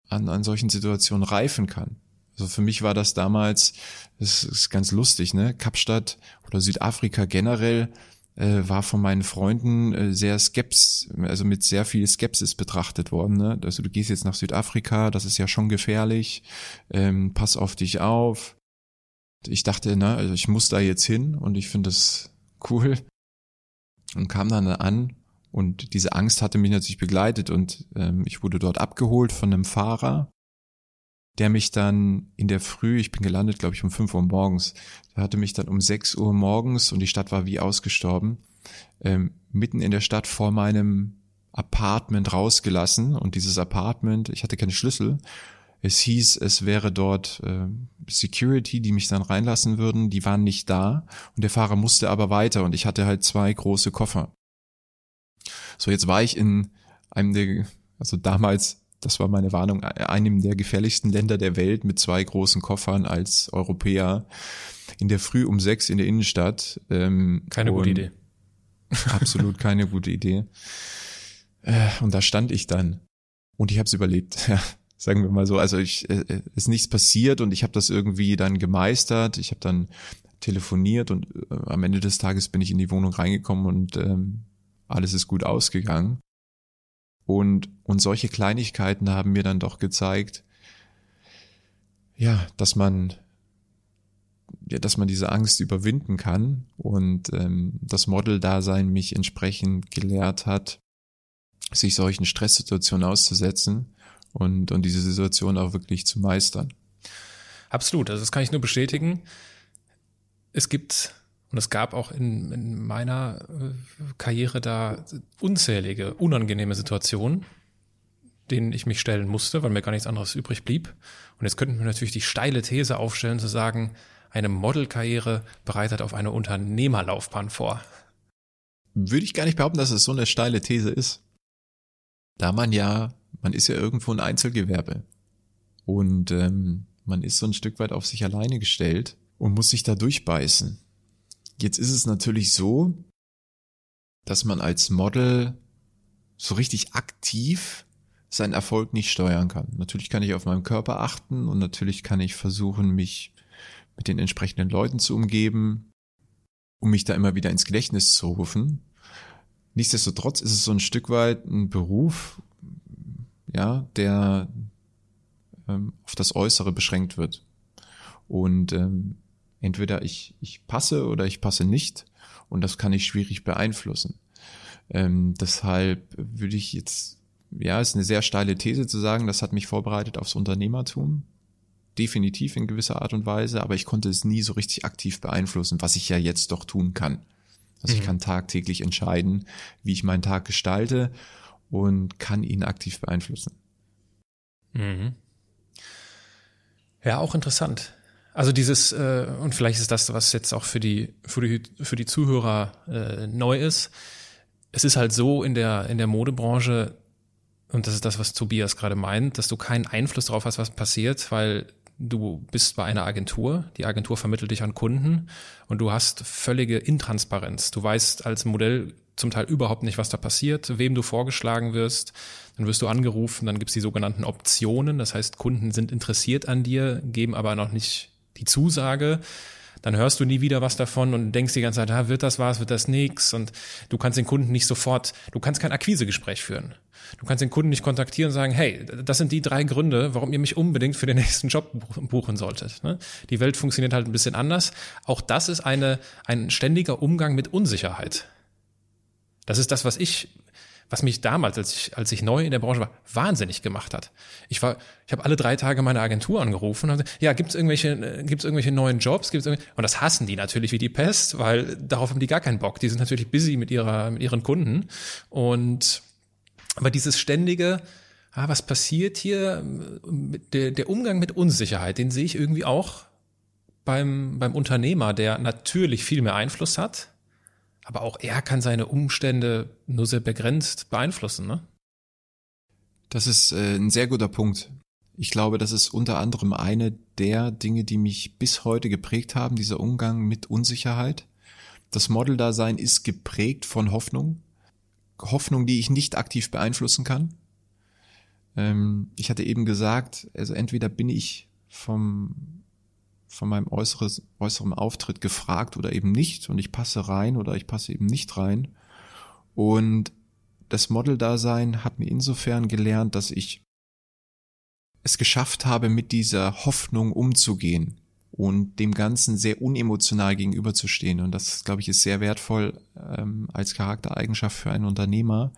an, an solchen Situationen reifen kann. Also für mich war das damals, das ist ganz lustig, ne? Kapstadt oder Südafrika generell äh, war von meinen Freunden äh, sehr Skeps, also mit sehr viel Skepsis betrachtet worden. Ne? Also du gehst jetzt nach Südafrika, das ist ja schon gefährlich, ähm, pass auf dich auf. Ich dachte, ne, also ich muss da jetzt hin und ich finde das cool und kam dann an und diese Angst hatte mich natürlich begleitet und ähm, ich wurde dort abgeholt von einem Fahrer der mich dann in der Früh, ich bin gelandet, glaube ich, um fünf Uhr morgens, der hatte mich dann um sechs Uhr morgens und die Stadt war wie ausgestorben, ähm, mitten in der Stadt vor meinem Apartment rausgelassen und dieses Apartment, ich hatte keine Schlüssel. Es hieß, es wäre dort äh, Security, die mich dann reinlassen würden, die waren nicht da und der Fahrer musste aber weiter und ich hatte halt zwei große Koffer. So, jetzt war ich in einem der, also damals das war meine Warnung, einem der gefährlichsten Länder der Welt mit zwei großen Koffern als Europäer in der Früh um sechs in der Innenstadt. Ähm, keine gute Idee. Absolut keine gute Idee. Äh, und da stand ich dann und ich habe es überlebt. Ja, sagen wir mal so. Also ich äh, äh, ist nichts passiert und ich habe das irgendwie dann gemeistert. Ich habe dann telefoniert und äh, am Ende des Tages bin ich in die Wohnung reingekommen und ähm, alles ist gut ausgegangen. Und, und solche Kleinigkeiten haben mir dann doch gezeigt, ja, dass man, ja, dass man diese Angst überwinden kann und ähm, das Model-Dasein mich entsprechend gelehrt hat, sich solchen Stresssituationen auszusetzen und, und diese Situation auch wirklich zu meistern. Absolut, also das kann ich nur bestätigen. Es gibt und es gab auch in, in meiner äh, Karriere da unzählige unangenehme Situationen, denen ich mich stellen musste, weil mir gar nichts anderes übrig blieb. Und jetzt könnten wir natürlich die steile These aufstellen, zu sagen, eine Modelkarriere bereitet auf eine Unternehmerlaufbahn vor. Würde ich gar nicht behaupten, dass es so eine steile These ist. Da man ja, man ist ja irgendwo ein Einzelgewerbe. Und ähm, man ist so ein Stück weit auf sich alleine gestellt und muss sich da durchbeißen. Jetzt ist es natürlich so, dass man als Model so richtig aktiv seinen Erfolg nicht steuern kann. Natürlich kann ich auf meinen Körper achten und natürlich kann ich versuchen, mich mit den entsprechenden Leuten zu umgeben, um mich da immer wieder ins Gedächtnis zu rufen. Nichtsdestotrotz ist es so ein Stück weit ein Beruf, ja, der ähm, auf das Äußere beschränkt wird. Und ähm, entweder ich, ich passe oder ich passe nicht und das kann ich schwierig beeinflussen. Ähm, deshalb würde ich jetzt, ja, ist eine sehr steile These zu sagen, das hat mich vorbereitet aufs Unternehmertum. Definitiv in gewisser Art und Weise, aber ich konnte es nie so richtig aktiv beeinflussen, was ich ja jetzt doch tun kann. Also mhm. ich kann tagtäglich entscheiden, wie ich meinen Tag gestalte und kann ihn aktiv beeinflussen. Mhm. Ja, auch interessant. Also dieses, äh, und vielleicht ist das, was jetzt auch für die, für die, für die Zuhörer äh, neu ist, es ist halt so in der, in der Modebranche, und das ist das, was Tobias gerade meint, dass du keinen Einfluss darauf hast, was passiert, weil du bist bei einer Agentur, die Agentur vermittelt dich an Kunden und du hast völlige Intransparenz. Du weißt als Modell zum Teil überhaupt nicht, was da passiert, wem du vorgeschlagen wirst. Dann wirst du angerufen, dann gibt's die sogenannten Optionen. Das heißt, Kunden sind interessiert an dir, geben aber noch nicht die Zusage dann hörst du nie wieder was davon und denkst die ganze Zeit, ah, wird das was, wird das nix und du kannst den Kunden nicht sofort, du kannst kein Akquisegespräch führen. Du kannst den Kunden nicht kontaktieren und sagen, hey, das sind die drei Gründe, warum ihr mich unbedingt für den nächsten Job buchen solltet. Ne? Die Welt funktioniert halt ein bisschen anders. Auch das ist eine, ein ständiger Umgang mit Unsicherheit. Das ist das, was ich was mich damals, als ich, als ich neu in der Branche war, wahnsinnig gemacht hat. Ich war, ich habe alle drei Tage meine Agentur angerufen und gesagt, ja, gibt's irgendwelche, gibt's irgendwelche neuen Jobs? Gibt's und das hassen die natürlich wie die Pest, weil darauf haben die gar keinen Bock. Die sind natürlich busy mit ihrer, mit ihren Kunden und aber dieses ständige, ah, was passiert hier? Der, der Umgang mit Unsicherheit, den sehe ich irgendwie auch beim, beim Unternehmer, der natürlich viel mehr Einfluss hat aber auch er kann seine Umstände nur sehr begrenzt beeinflussen, ne? Das ist äh, ein sehr guter Punkt. Ich glaube, das ist unter anderem eine der Dinge, die mich bis heute geprägt haben, dieser Umgang mit Unsicherheit. Das Model-Dasein ist geprägt von Hoffnung. Hoffnung, die ich nicht aktiv beeinflussen kann. Ähm, ich hatte eben gesagt, also entweder bin ich vom von meinem äußeres, äußeren Auftritt gefragt oder eben nicht und ich passe rein oder ich passe eben nicht rein. Und das Model-Dasein hat mir insofern gelernt, dass ich es geschafft habe, mit dieser Hoffnung umzugehen und dem Ganzen sehr unemotional gegenüberzustehen. Und das, glaube ich, ist sehr wertvoll ähm, als Charaktereigenschaft für einen Unternehmer,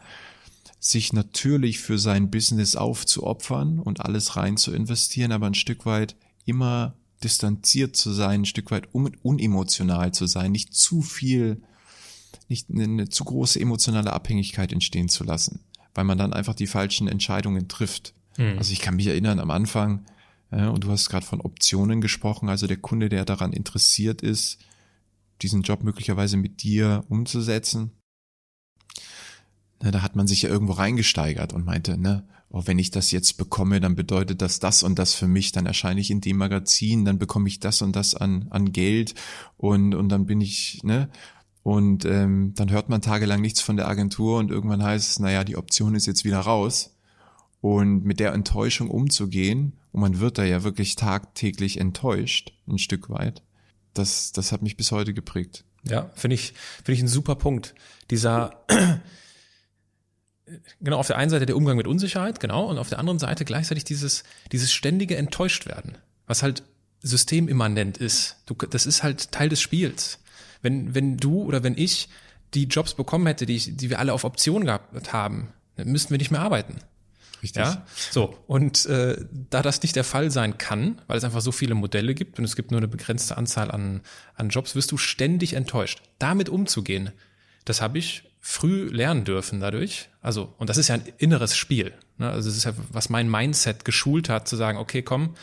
sich natürlich für sein Business aufzuopfern und alles rein zu investieren, aber ein Stück weit immer distanziert zu sein, ein Stück weit un unemotional zu sein, nicht zu viel, nicht eine, eine zu große emotionale Abhängigkeit entstehen zu lassen, weil man dann einfach die falschen Entscheidungen trifft. Mhm. Also ich kann mich erinnern am Anfang, äh, und du hast gerade von Optionen gesprochen, also der Kunde, der daran interessiert ist, diesen Job möglicherweise mit dir umzusetzen, ne, da hat man sich ja irgendwo reingesteigert und meinte, ne, oh, wenn ich das jetzt bekomme, dann bedeutet das das und das für mich, dann erscheine ich in dem Magazin, dann bekomme ich das und das an, an Geld und, und dann bin ich, ne, und ähm, dann hört man tagelang nichts von der Agentur und irgendwann heißt es, naja, die Option ist jetzt wieder raus. Und mit der Enttäuschung umzugehen, und man wird da ja wirklich tagtäglich enttäuscht, ein Stück weit, das, das hat mich bis heute geprägt. Ja, finde ich, finde ich ein super Punkt. Dieser, genau, auf der einen Seite der Umgang mit Unsicherheit, genau, und auf der anderen Seite gleichzeitig dieses, dieses ständige Enttäuschtwerden, was halt systemimmanent ist. Du, das ist halt Teil des Spiels. Wenn, wenn du oder wenn ich die Jobs bekommen hätte, die, ich, die wir alle auf Option gehabt haben, dann müssten wir nicht mehr arbeiten. Richtig. Ja, so. Und äh, da das nicht der Fall sein kann, weil es einfach so viele Modelle gibt und es gibt nur eine begrenzte Anzahl an, an Jobs, wirst du ständig enttäuscht. Damit umzugehen, das habe ich früh lernen dürfen dadurch. Also, und das ist ja ein inneres Spiel. Ne? Also, es ist ja, was mein Mindset geschult hat, zu sagen, okay, komm,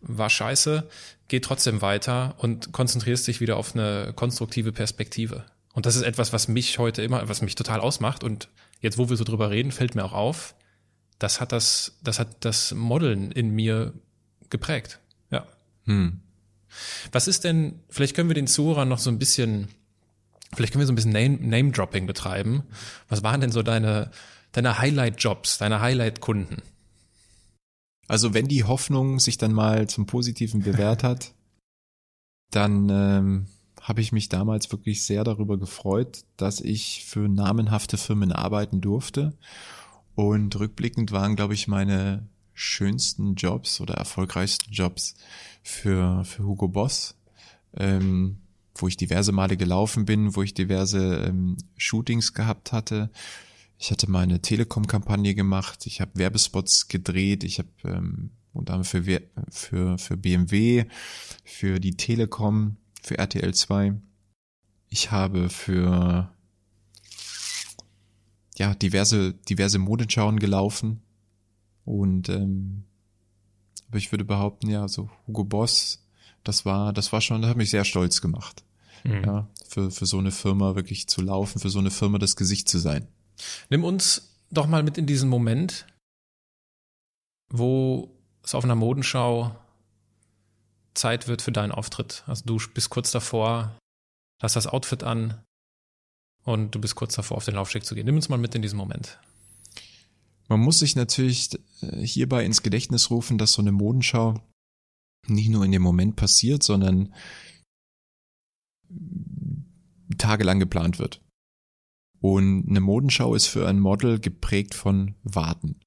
war scheiße, geh trotzdem weiter und konzentrierst dich wieder auf eine konstruktive Perspektive. Und das ist etwas, was mich heute immer, was mich total ausmacht. Und jetzt, wo wir so drüber reden, fällt mir auch auf, das hat das, das hat das Modeln in mir geprägt. Ja. Hm. Was ist denn, vielleicht können wir den Zuhörern noch so ein bisschen Vielleicht können wir so ein bisschen Name-Dropping betreiben. Was waren denn so deine, deiner Highlight-Jobs, deiner Highlight-Kunden? Also wenn die Hoffnung sich dann mal zum Positiven bewährt hat, dann ähm, habe ich mich damals wirklich sehr darüber gefreut, dass ich für namenhafte Firmen arbeiten durfte. Und rückblickend waren, glaube ich, meine schönsten Jobs oder erfolgreichsten Jobs für, für Hugo Boss, ähm, wo ich diverse Male gelaufen bin, wo ich diverse ähm, Shootings gehabt hatte. Ich hatte mal eine Telekom-Kampagne gemacht, ich habe Werbespots gedreht, ich habe ähm, und dann für, für, für BMW, für die Telekom, für RTL 2. Ich habe für ja diverse diverse Modenschauen gelaufen und ähm, aber ich würde behaupten ja so Hugo Boss das war das war schon das hat mich sehr stolz gemacht mhm. ja für für so eine Firma wirklich zu laufen für so eine Firma das Gesicht zu sein nimm uns doch mal mit in diesen Moment wo es auf einer Modenschau Zeit wird für deinen Auftritt. Also du bist kurz davor, hast das Outfit an und du bist kurz davor, auf den Laufsteg zu gehen. Nimm uns mal mit in diesen Moment. Man muss sich natürlich äh, hierbei ins Gedächtnis rufen, dass so eine Modenschau nicht nur in dem Moment passiert, sondern tagelang geplant wird. Und eine Modenschau ist für ein Model geprägt von Warten.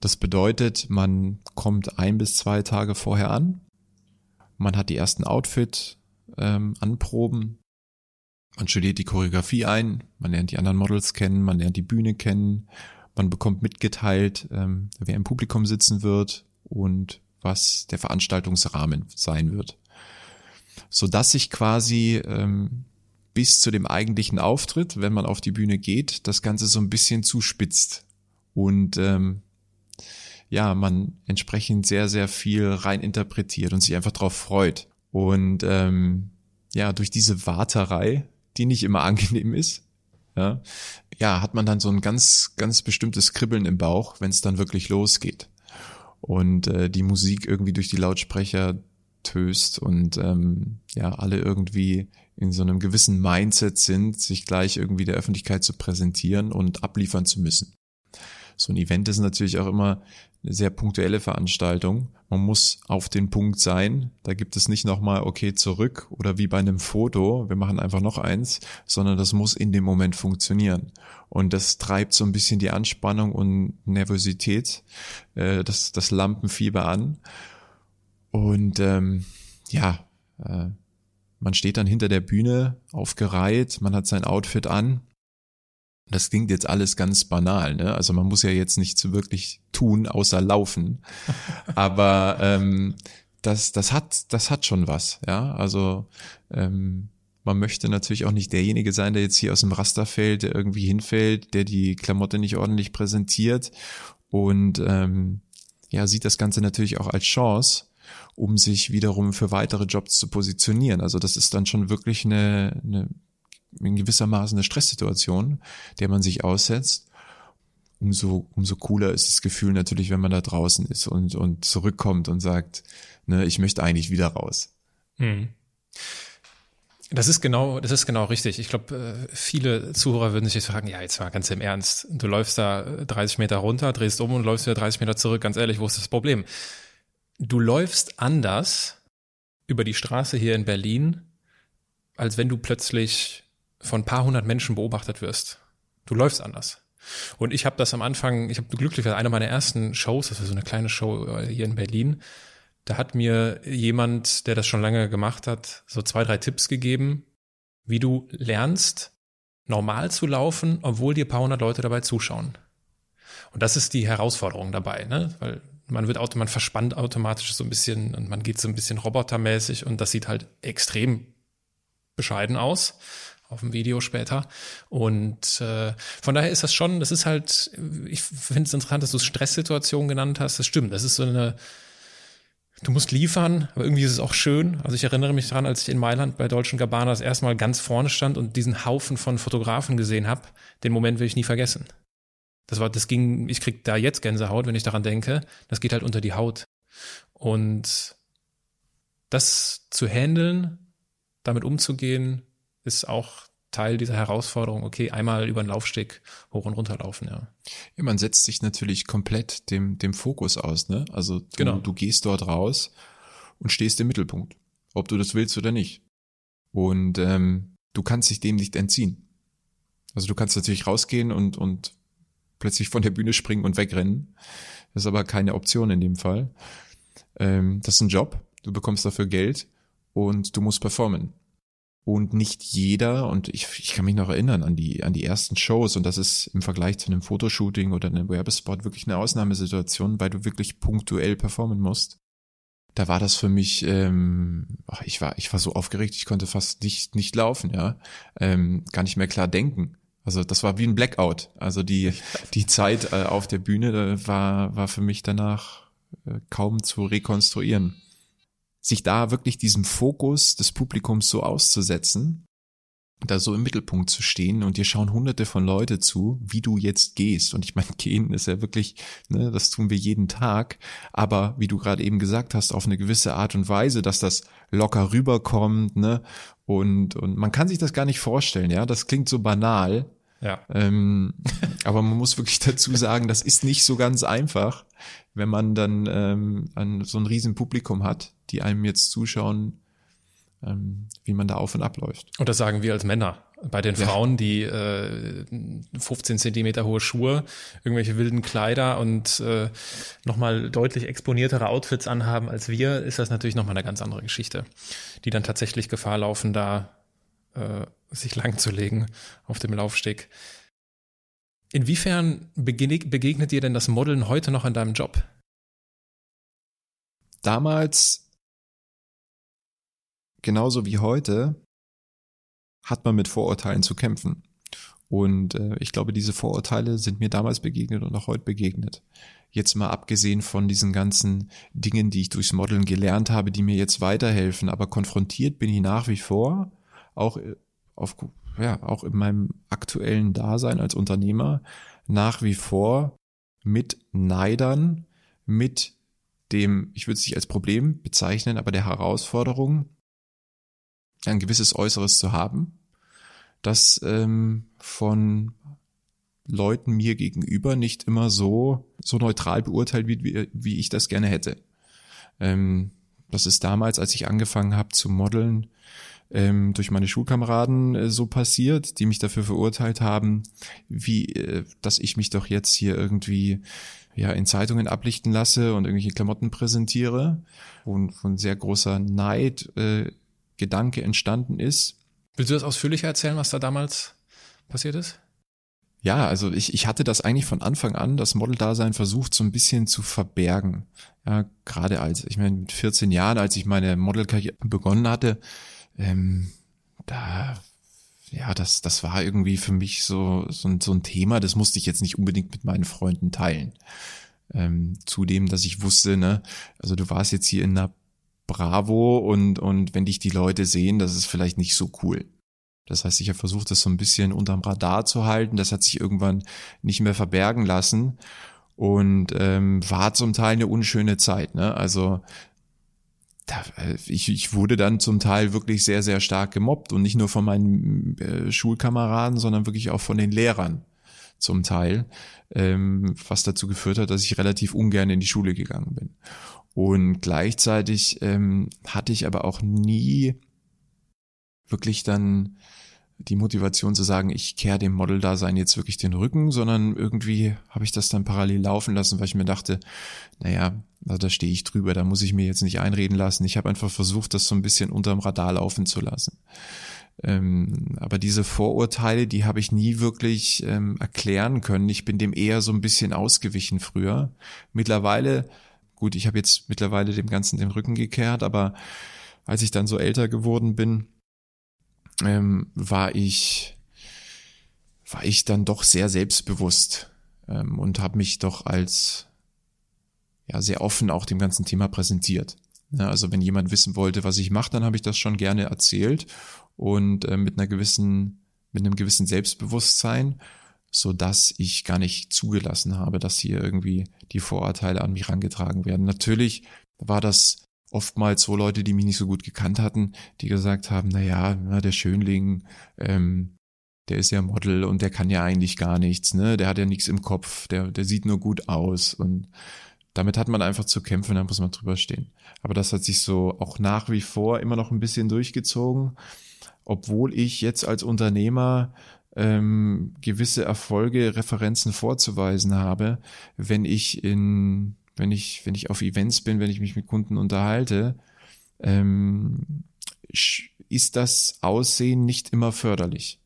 Das bedeutet, man kommt ein bis zwei Tage vorher an, man hat die ersten Outfit ähm, anproben, man studiert die Choreografie ein, man lernt die anderen Models kennen, man lernt die Bühne kennen, man bekommt mitgeteilt, ähm, wer im Publikum sitzen wird und was der Veranstaltungsrahmen sein wird. So dass sich quasi ähm, bis zu dem eigentlichen Auftritt, wenn man auf die Bühne geht, das Ganze so ein bisschen zuspitzt und ähm, ja, man entsprechend sehr, sehr viel rein interpretiert und sich einfach drauf freut. Und ähm, ja, durch diese Warterei, die nicht immer angenehm ist, ja, ja, hat man dann so ein ganz, ganz bestimmtes Kribbeln im Bauch, wenn es dann wirklich losgeht. Und äh, die Musik irgendwie durch die Lautsprecher töst und ähm, ja, alle irgendwie in so einem gewissen Mindset sind, sich gleich irgendwie der Öffentlichkeit zu präsentieren und abliefern zu müssen. So ein Event ist natürlich auch immer eine sehr punktuelle Veranstaltung. Man muss auf den Punkt sein. Da gibt es nicht nochmal, okay, zurück oder wie bei einem Foto, wir machen einfach noch eins, sondern das muss in dem Moment funktionieren. Und das treibt so ein bisschen die Anspannung und Nervosität, äh, das, das Lampenfieber an. Und ähm, ja, äh, man steht dann hinter der Bühne aufgereiht, man hat sein Outfit an das klingt jetzt alles ganz banal, ne? Also man muss ja jetzt nichts wirklich tun, außer laufen. Aber ähm, das, das hat, das hat schon was, ja. Also ähm, man möchte natürlich auch nicht derjenige sein, der jetzt hier aus dem Raster fällt, der irgendwie hinfällt, der die Klamotte nicht ordentlich präsentiert und ähm, ja, sieht das Ganze natürlich auch als Chance, um sich wiederum für weitere Jobs zu positionieren. Also das ist dann schon wirklich eine, eine in gewissermaßen eine Stresssituation, der man sich aussetzt, umso, umso cooler ist das Gefühl natürlich, wenn man da draußen ist und, und zurückkommt und sagt, ne, ich möchte eigentlich wieder raus. Hm. Das ist genau, das ist genau richtig. Ich glaube, äh, viele Zuhörer würden sich jetzt fragen, ja, jetzt mal ganz im Ernst. Du läufst da 30 Meter runter, drehst um und läufst wieder 30 Meter zurück. Ganz ehrlich, wo ist das Problem? Du läufst anders über die Straße hier in Berlin, als wenn du plötzlich von ein paar hundert Menschen beobachtet wirst. Du läufst anders. Und ich habe das am Anfang, ich habe glücklicherweise eine meiner ersten Shows, das war so eine kleine Show äh, hier in Berlin, da hat mir jemand, der das schon lange gemacht hat, so zwei, drei Tipps gegeben, wie du lernst, normal zu laufen, obwohl dir paar hundert Leute dabei zuschauen. Und das ist die Herausforderung dabei, ne? Weil man wird automatisch, man verspannt automatisch so ein bisschen und man geht so ein bisschen robotermäßig und das sieht halt extrem bescheiden aus auf dem Video später. Und äh, von daher ist das schon, das ist halt, ich finde es interessant, dass du Stresssituation genannt hast. Das stimmt, das ist so eine, du musst liefern, aber irgendwie ist es auch schön. Also ich erinnere mich daran, als ich in Mailand bei Deutschen Gabbana das erste Mal ganz vorne stand und diesen Haufen von Fotografen gesehen habe. Den Moment will ich nie vergessen. Das war, das ging, ich krieg da jetzt Gänsehaut, wenn ich daran denke. Das geht halt unter die Haut. Und das zu handeln, damit umzugehen, ist auch Teil dieser Herausforderung, okay, einmal über den Laufsteg hoch und runter laufen, ja. Ja, man setzt sich natürlich komplett dem, dem Fokus aus, ne? Also du, Genau. du gehst dort raus und stehst im Mittelpunkt, ob du das willst oder nicht. Und ähm, du kannst dich dem nicht entziehen. Also du kannst natürlich rausgehen und, und plötzlich von der Bühne springen und wegrennen. Das ist aber keine Option in dem Fall. Ähm, das ist ein Job, du bekommst dafür Geld und du musst performen. Und nicht jeder, und ich, ich kann mich noch erinnern an die, an die ersten Shows, und das ist im Vergleich zu einem Fotoshooting oder einem Werbespot wirklich eine Ausnahmesituation, weil du wirklich punktuell performen musst. Da war das für mich, ähm, ich war, ich war so aufgeregt, ich konnte fast nicht, nicht laufen, ja, ähm, gar nicht mehr klar denken. Also das war wie ein Blackout. Also die, die Zeit äh, auf der Bühne äh, war, war für mich danach äh, kaum zu rekonstruieren. Sich da wirklich diesem Fokus des Publikums so auszusetzen, da so im Mittelpunkt zu stehen und dir schauen hunderte von Leute zu, wie du jetzt gehst. Und ich meine, gehen ist ja wirklich, ne, das tun wir jeden Tag, aber wie du gerade eben gesagt hast, auf eine gewisse Art und Weise, dass das locker rüberkommt, ne, und, und man kann sich das gar nicht vorstellen, ja, das klingt so banal, Ja. ähm, aber man muss wirklich dazu sagen, das ist nicht so ganz einfach, wenn man dann ähm, ein, so ein riesen Publikum hat, die einem jetzt zuschauen, ähm, wie man da auf und ab läuft. Und das sagen wir als Männer. Bei den Ja. Frauen, die äh, 15 Zentimeter hohe Schuhe, irgendwelche wilden Kleider und äh, nochmal deutlich exponiertere Outfits anhaben als wir, ist das natürlich nochmal eine ganz andere Geschichte, die dann tatsächlich Gefahr laufen, da äh, sich langzulegen auf dem Laufsteg. Inwiefern begegnet, dir denn das Modeln heute noch in deinem Job? Damals, genauso wie heute, hat man mit Vorurteilen zu kämpfen. Und äh, ich glaube, diese Vorurteile sind mir damals begegnet und auch heute begegnet. Jetzt mal abgesehen von diesen ganzen Dingen, die ich durchs Modeln gelernt habe, die mir jetzt weiterhelfen, aber konfrontiert bin ich nach wie vor, auch äh, auf, ja, auch in meinem aktuellen Dasein als Unternehmer, nach wie vor mit Neidern, mit dem, ich würde es nicht als Problem bezeichnen, aber der Herausforderung, ein gewisses Äußeres zu haben, das ähm, von Leuten mir gegenüber nicht immer so, so neutral beurteilt wird, wie, wie ich das gerne hätte. Ähm, das ist damals, als ich angefangen habe zu modeln, ähm, durch meine Schulkameraden äh, so passiert, die mich dafür verurteilt haben, wie, äh, dass ich mich doch jetzt hier irgendwie ja in Zeitungen ablichten lasse und irgendwelche Klamotten präsentiere und von sehr großer Neid äh, Gedanke entstanden ist. Willst du das ausführlicher erzählen, was da damals passiert ist? Ja, also ich, ich hatte das eigentlich von Anfang an, das Model-Dasein versucht so ein bisschen zu verbergen. Ja, gerade als, ich meine, mit 14 Jahren, als ich meine Modelkarriere begonnen hatte, ähm, da, ja, das, das war irgendwie für mich so, so, ein, so ein Thema, das musste ich jetzt nicht unbedingt mit meinen Freunden teilen. Ähm, zudem, dass ich wusste, ne, also du warst jetzt hier in einer Bravo und, und wenn dich die Leute sehen, das ist vielleicht nicht so cool. Das heißt, ich habe versucht, das so ein bisschen unterm Radar zu halten. Das hat sich irgendwann nicht mehr verbergen lassen und ähm, war zum Teil eine unschöne Zeit. Ne? Also da, äh, ich, ich wurde dann zum Teil wirklich sehr, sehr stark gemobbt und nicht nur von meinen äh, Schulkameraden, sondern wirklich auch von den Lehrern zum Teil, ähm, was dazu geführt hat, dass ich relativ ungern in die Schule gegangen bin. Und gleichzeitig ähm, hatte ich aber auch nie wirklich dann die Motivation zu sagen, ich kehre dem Model-Dasein jetzt wirklich den Rücken, sondern irgendwie habe ich das dann parallel laufen lassen, weil ich mir dachte, naja, also da stehe ich drüber, da muss ich mir jetzt nicht einreden lassen. Ich habe einfach versucht, das so ein bisschen unterm Radar laufen zu lassen. Ähm, aber diese Vorurteile, die habe ich nie wirklich ähm, erklären können. Ich bin dem eher so ein bisschen ausgewichen früher. Mittlerweile, gut, ich habe jetzt mittlerweile dem Ganzen den Rücken gekehrt, aber als ich dann so älter geworden bin, ähm, war ich war ich dann doch sehr selbstbewusst ähm, und habe mich doch als ja sehr offen auch dem ganzen Thema präsentiert. Ja, also wenn jemand wissen wollte, was ich mache, dann habe ich das schon gerne erzählt und äh, mit einer gewissen mit einem gewissen Selbstbewusstsein, so dass ich gar nicht zugelassen habe, dass hier irgendwie die Vorurteile an mich rangetragen werden. Natürlich war das oftmals so Leute, die mich nicht so gut gekannt hatten, die gesagt haben, na ja, na, der Schönling, ähm, der ist ja Model und der kann ja eigentlich gar nichts, ne? Der hat ja nichts im Kopf, der, der sieht nur gut aus und damit hat man einfach zu kämpfen, da muss man drüber stehen. Aber das hat sich so auch nach wie vor immer noch ein bisschen durchgezogen, obwohl ich jetzt als Unternehmer ähm, gewisse Erfolge, Referenzen vorzuweisen habe, wenn ich in, wenn ich, wenn ich auf Events bin, wenn ich mich mit Kunden unterhalte, ähm, ist das Aussehen nicht immer förderlich.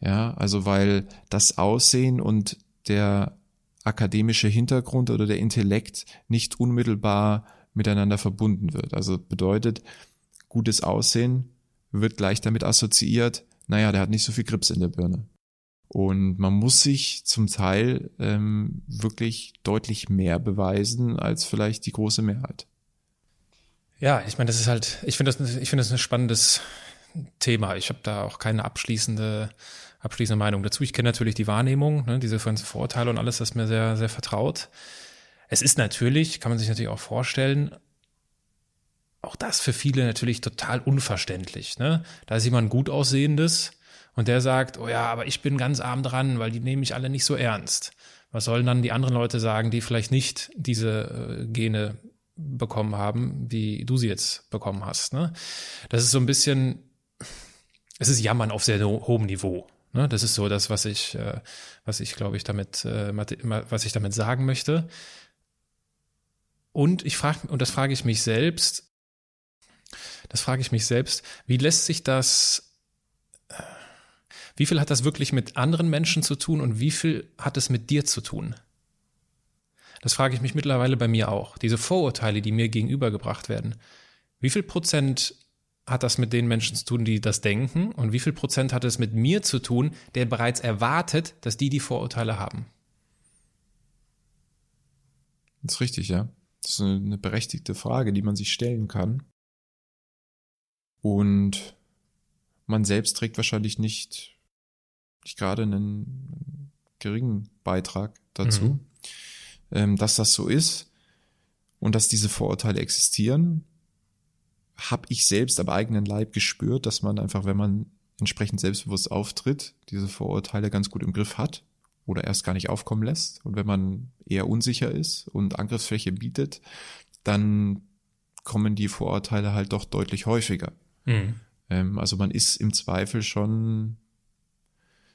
Ja, also weil das Aussehen und der akademische Hintergrund oder der Intellekt nicht unmittelbar miteinander verbunden wird. Also bedeutet, gutes Aussehen wird gleich damit assoziiert, naja, der hat nicht so viel Grips in der Birne. Und man muss sich zum Teil ähm, wirklich deutlich mehr beweisen als vielleicht die große Mehrheit. Ja, ich meine, das ist halt, ich finde das, ich finde das ein spannendes Thema. Ich habe da auch keine abschließende, abschließende Meinung dazu. Ich kenne natürlich die Wahrnehmung, ne, diese ganzen Vorurteile und alles, das ist mir sehr, sehr vertraut. Es ist natürlich, kann man sich natürlich auch vorstellen, auch das für viele natürlich total unverständlich. Ne? Da ist jemand gut aussehendes und der sagt, oh ja, aber ich bin ganz arm dran, weil die nehmen mich alle nicht so ernst. Was sollen dann die anderen Leute sagen, die vielleicht nicht diese äh, Gene bekommen haben, wie du sie jetzt bekommen hast? Ne? Das ist so ein bisschen, es ist Jammern auf sehr hohem Niveau. Ne? Das ist so das, was ich, äh, was ich glaube ich damit, äh, was ich damit sagen möchte. Und ich frage, und das frage ich mich selbst, das frage ich mich selbst, wie lässt sich das, wie viel hat das wirklich mit anderen Menschen zu tun und wie viel hat es mit dir zu tun? Das frage ich mich mittlerweile bei mir auch. Diese Vorurteile, die mir gegenübergebracht werden. Wie viel Prozent hat das mit den Menschen zu tun, die das denken? Und wie viel Prozent hat es mit mir zu tun, der bereits erwartet, dass die die Vorurteile haben? Das ist richtig, ja. Das ist eine berechtigte Frage, die man sich stellen kann. Und man selbst trägt wahrscheinlich nicht, nicht gerade einen geringen Beitrag dazu, mhm. ähm, dass das so ist und dass diese Vorurteile existieren, habe ich selbst am eigenen Leib gespürt, dass man einfach, wenn man entsprechend selbstbewusst auftritt, diese Vorurteile ganz gut im Griff hat oder erst gar nicht aufkommen lässt. Und wenn man eher unsicher ist und Angriffsfläche bietet, dann kommen die Vorurteile halt doch deutlich häufiger. Mhm. Ähm, also man ist im Zweifel schon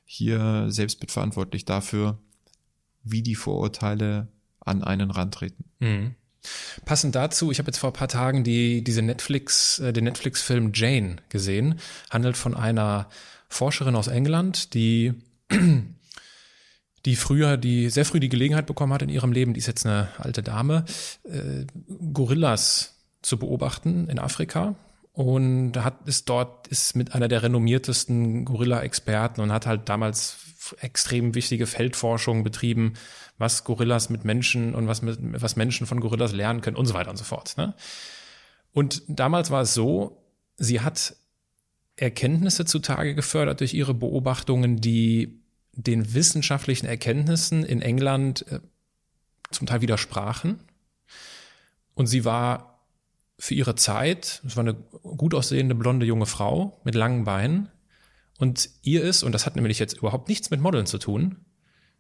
hier selbst mitverantwortlich dafür, wie die Vorurteile an einen rantreten. Mhm. Passend dazu, ich habe jetzt vor ein paar Tagen die, diese Netflix, äh, den Netflix-Film Jane gesehen. Handelt von einer Forscherin aus England, die, die früher, die sehr früh die Gelegenheit bekommen hat in ihrem Leben, die ist jetzt eine alte Dame, äh, Gorillas zu beobachten in Afrika und hat ist dort ist mit einer der renommiertesten Gorilla-Experten und hat halt damals extrem wichtige Feldforschung betrieben, was Gorillas mit Menschen und was mit, was Menschen von Gorillas lernen können und so weiter und so fort. Ne? Und damals war es so, sie hat Erkenntnisse zutage gefördert durch ihre Beobachtungen, die den wissenschaftlichen Erkenntnissen in England äh, zum Teil widersprachen. Und sie war für ihre Zeit, es war eine gut aussehende blonde junge Frau mit langen Beinen. Und ihr ist, und das hat nämlich jetzt überhaupt nichts mit Modeln zu tun,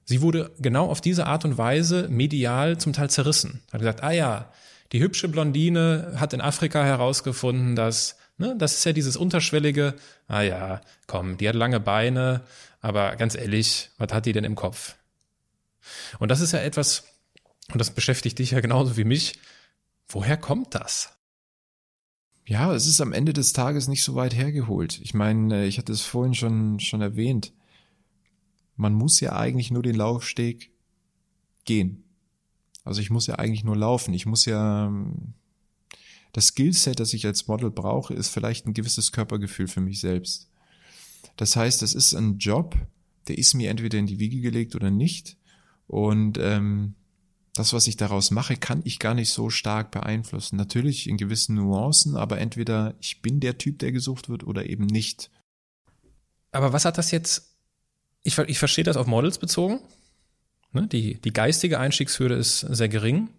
sie wurde genau auf diese Art und Weise medial zum Teil zerrissen. Hat gesagt, ah ja, die hübsche Blondine hat in Afrika herausgefunden, dass, ne, das ist ja dieses unterschwellige, ah ja, komm, die hat lange Beine, aber ganz ehrlich, was hat die denn im Kopf? Und das ist ja etwas, und das beschäftigt dich ja genauso wie mich, woher kommt das? Ja, es ist am Ende des Tages nicht so weit hergeholt. Ich meine, äh, ich hatte es vorhin schon, schon erwähnt. Man muss ja eigentlich nur den Laufsteg gehen. Also ich muss ja eigentlich nur laufen. Ich muss ja, das Skillset, das ich als Model brauche, ist vielleicht ein gewisses Körpergefühl für mich selbst. Das heißt, das ist ein Job, der ist mir entweder in die Wiege gelegt oder nicht. Und ähm, das, was ich daraus mache, kann ich gar nicht so stark beeinflussen. Natürlich in gewissen Nuancen, aber entweder ich bin der Typ, der gesucht wird oder eben nicht. Aber was hat das jetzt? Ich, ich verstehe das auf Models bezogen. Ne? Die, die geistige Einstiegshürde ist sehr gering.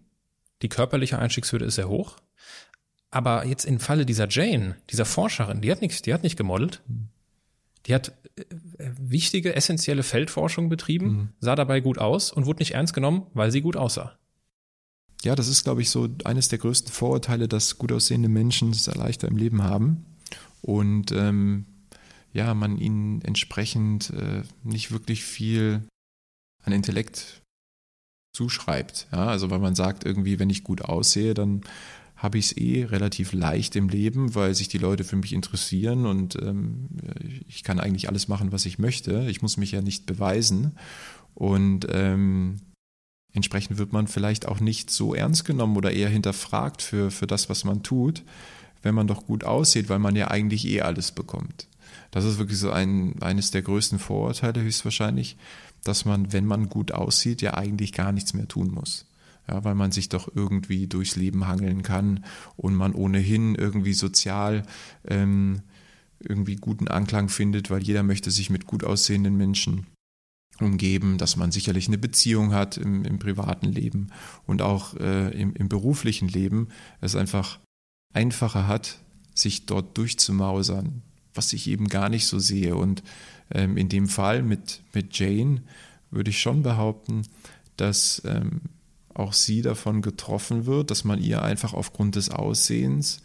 Die körperliche Einstiegshürde ist sehr hoch. Aber jetzt im Falle dieser Jane, dieser Forscherin, die hat nichts, die hat nicht gemodelt. Die hat äh, wichtige, essentielle Feldforschung betrieben, mhm. sah dabei gut aus und wurde nicht ernst genommen, weil sie gut aussah. Ja, das ist, glaube ich, so eines der größten Vorurteile, dass gut aussehende Menschen es leichter im Leben haben. Und ähm, ja, man ihnen entsprechend äh, nicht wirklich viel an Intellekt zuschreibt. Ja, also weil man sagt irgendwie, wenn ich gut aussehe, dann habe ich es eh relativ leicht im Leben, weil sich die Leute für mich interessieren und ähm, ich kann eigentlich alles machen, was ich möchte. Ich muss mich ja nicht beweisen. Und ähm, entsprechend wird man vielleicht auch nicht so ernst genommen oder eher hinterfragt für, für das, was man tut, wenn man doch gut aussieht, weil man ja eigentlich eh alles bekommt. Das ist wirklich so ein, eines der größten Vorurteile höchstwahrscheinlich, dass man, wenn man gut aussieht, ja eigentlich gar nichts mehr tun muss ja, weil man sich doch irgendwie durchs Leben hangeln kann und man ohnehin irgendwie sozial ähm, irgendwie guten Anklang findet, weil jeder möchte sich mit gut aussehenden Menschen umgeben, dass man sicherlich eine Beziehung hat im, im privaten Leben und auch äh, im, im beruflichen Leben es einfach einfacher hat, sich dort durchzumausern, was ich eben gar nicht so sehe. Und ähm, in dem Fall mit, mit Jane würde ich schon behaupten, dass ähm, auch sie davon getroffen wird, dass man ihr einfach aufgrund des Aussehens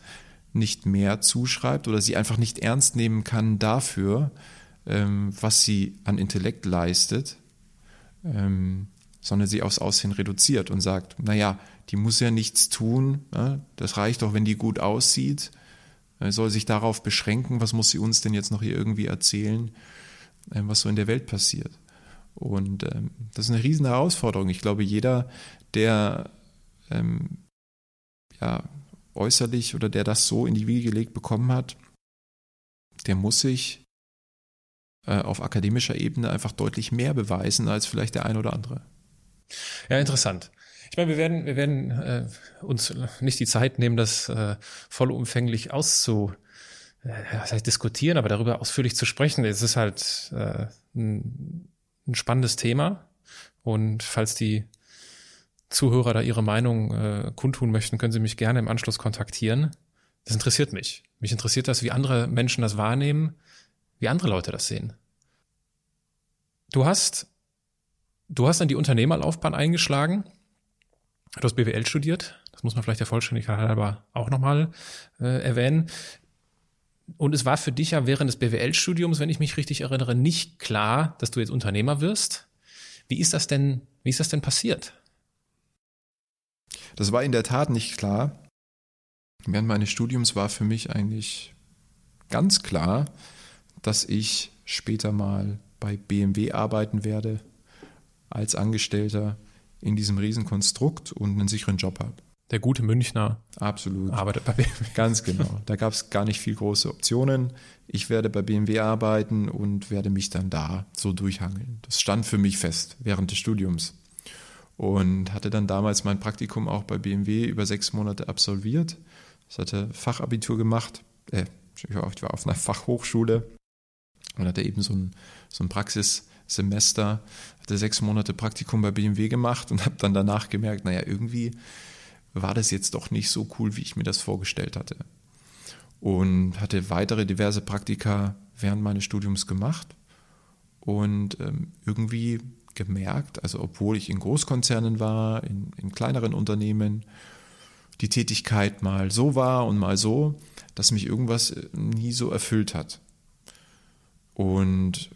nicht mehr zuschreibt oder sie einfach nicht ernst nehmen kann dafür, ähm, was sie an Intellekt leistet, ähm, sondern sie aufs Aussehen reduziert und sagt, naja, die muss ja nichts tun, ne? das reicht doch, wenn die gut aussieht, soll sich darauf beschränken, was muss sie uns denn jetzt noch hier irgendwie erzählen, äh, was so in der Welt passiert. Und ähm, das ist eine riesen Herausforderung. Ich glaube, jeder, der ähm, ja, äußerlich oder der das so in die Wiege gelegt bekommen hat, der muss sich äh, auf akademischer Ebene einfach deutlich mehr beweisen als vielleicht der eine oder andere. Ja, interessant. Ich meine, wir werden, wir werden äh, uns nicht die Zeit nehmen, das äh, vollumfänglich auszu, äh, was heißt diskutieren, aber darüber ausführlich zu sprechen. Es ist halt äh, ein, ein spannendes Thema. Und falls die Zuhörer da ihre Meinung äh, kundtun möchten, können sie mich gerne im Anschluss kontaktieren. Das interessiert mich. Mich interessiert das, wie andere Menschen das wahrnehmen, wie andere Leute das sehen. Du hast, du hast dann die Unternehmerlaufbahn eingeschlagen. Du hast BWL studiert. Das muss man vielleicht der Vollständigkeit halber auch nochmal äh, erwähnen. Und es war für dich ja während des BWL-Studiums, wenn ich mich richtig erinnere, nicht klar, dass du jetzt Unternehmer wirst. Wie ist das denn, wie ist das denn passiert? Das war in der Tat nicht klar. Während meines Studiums war für mich eigentlich ganz klar, dass ich später mal bei BMW arbeiten werde als Angestellter in diesem Riesenkonstrukt und einen sicheren Job habe. Der gute Münchner Absolut. arbeitet bei BMW. Ganz genau. Da gab es gar nicht viel große Optionen. Ich werde bei BMW arbeiten und werde mich dann da so durchhangeln. Das stand für mich fest während des Studiums und hatte dann damals mein Praktikum auch bei BMW über sechs Monate absolviert. Ich hatte Fachabitur gemacht, äh, ich war auf einer Fachhochschule und hatte eben so ein, so ein Praxissemester, hatte sechs Monate Praktikum bei BMW gemacht und habe dann danach gemerkt, naja, irgendwie war das jetzt doch nicht so cool, wie ich mir das vorgestellt hatte. Und hatte weitere diverse Praktika während meines Studiums gemacht und ähm, irgendwie gemerkt, also obwohl ich in Großkonzernen war, in, in kleineren Unternehmen, die Tätigkeit mal so war und mal so, dass mich irgendwas äh, nie so erfüllt hat. Und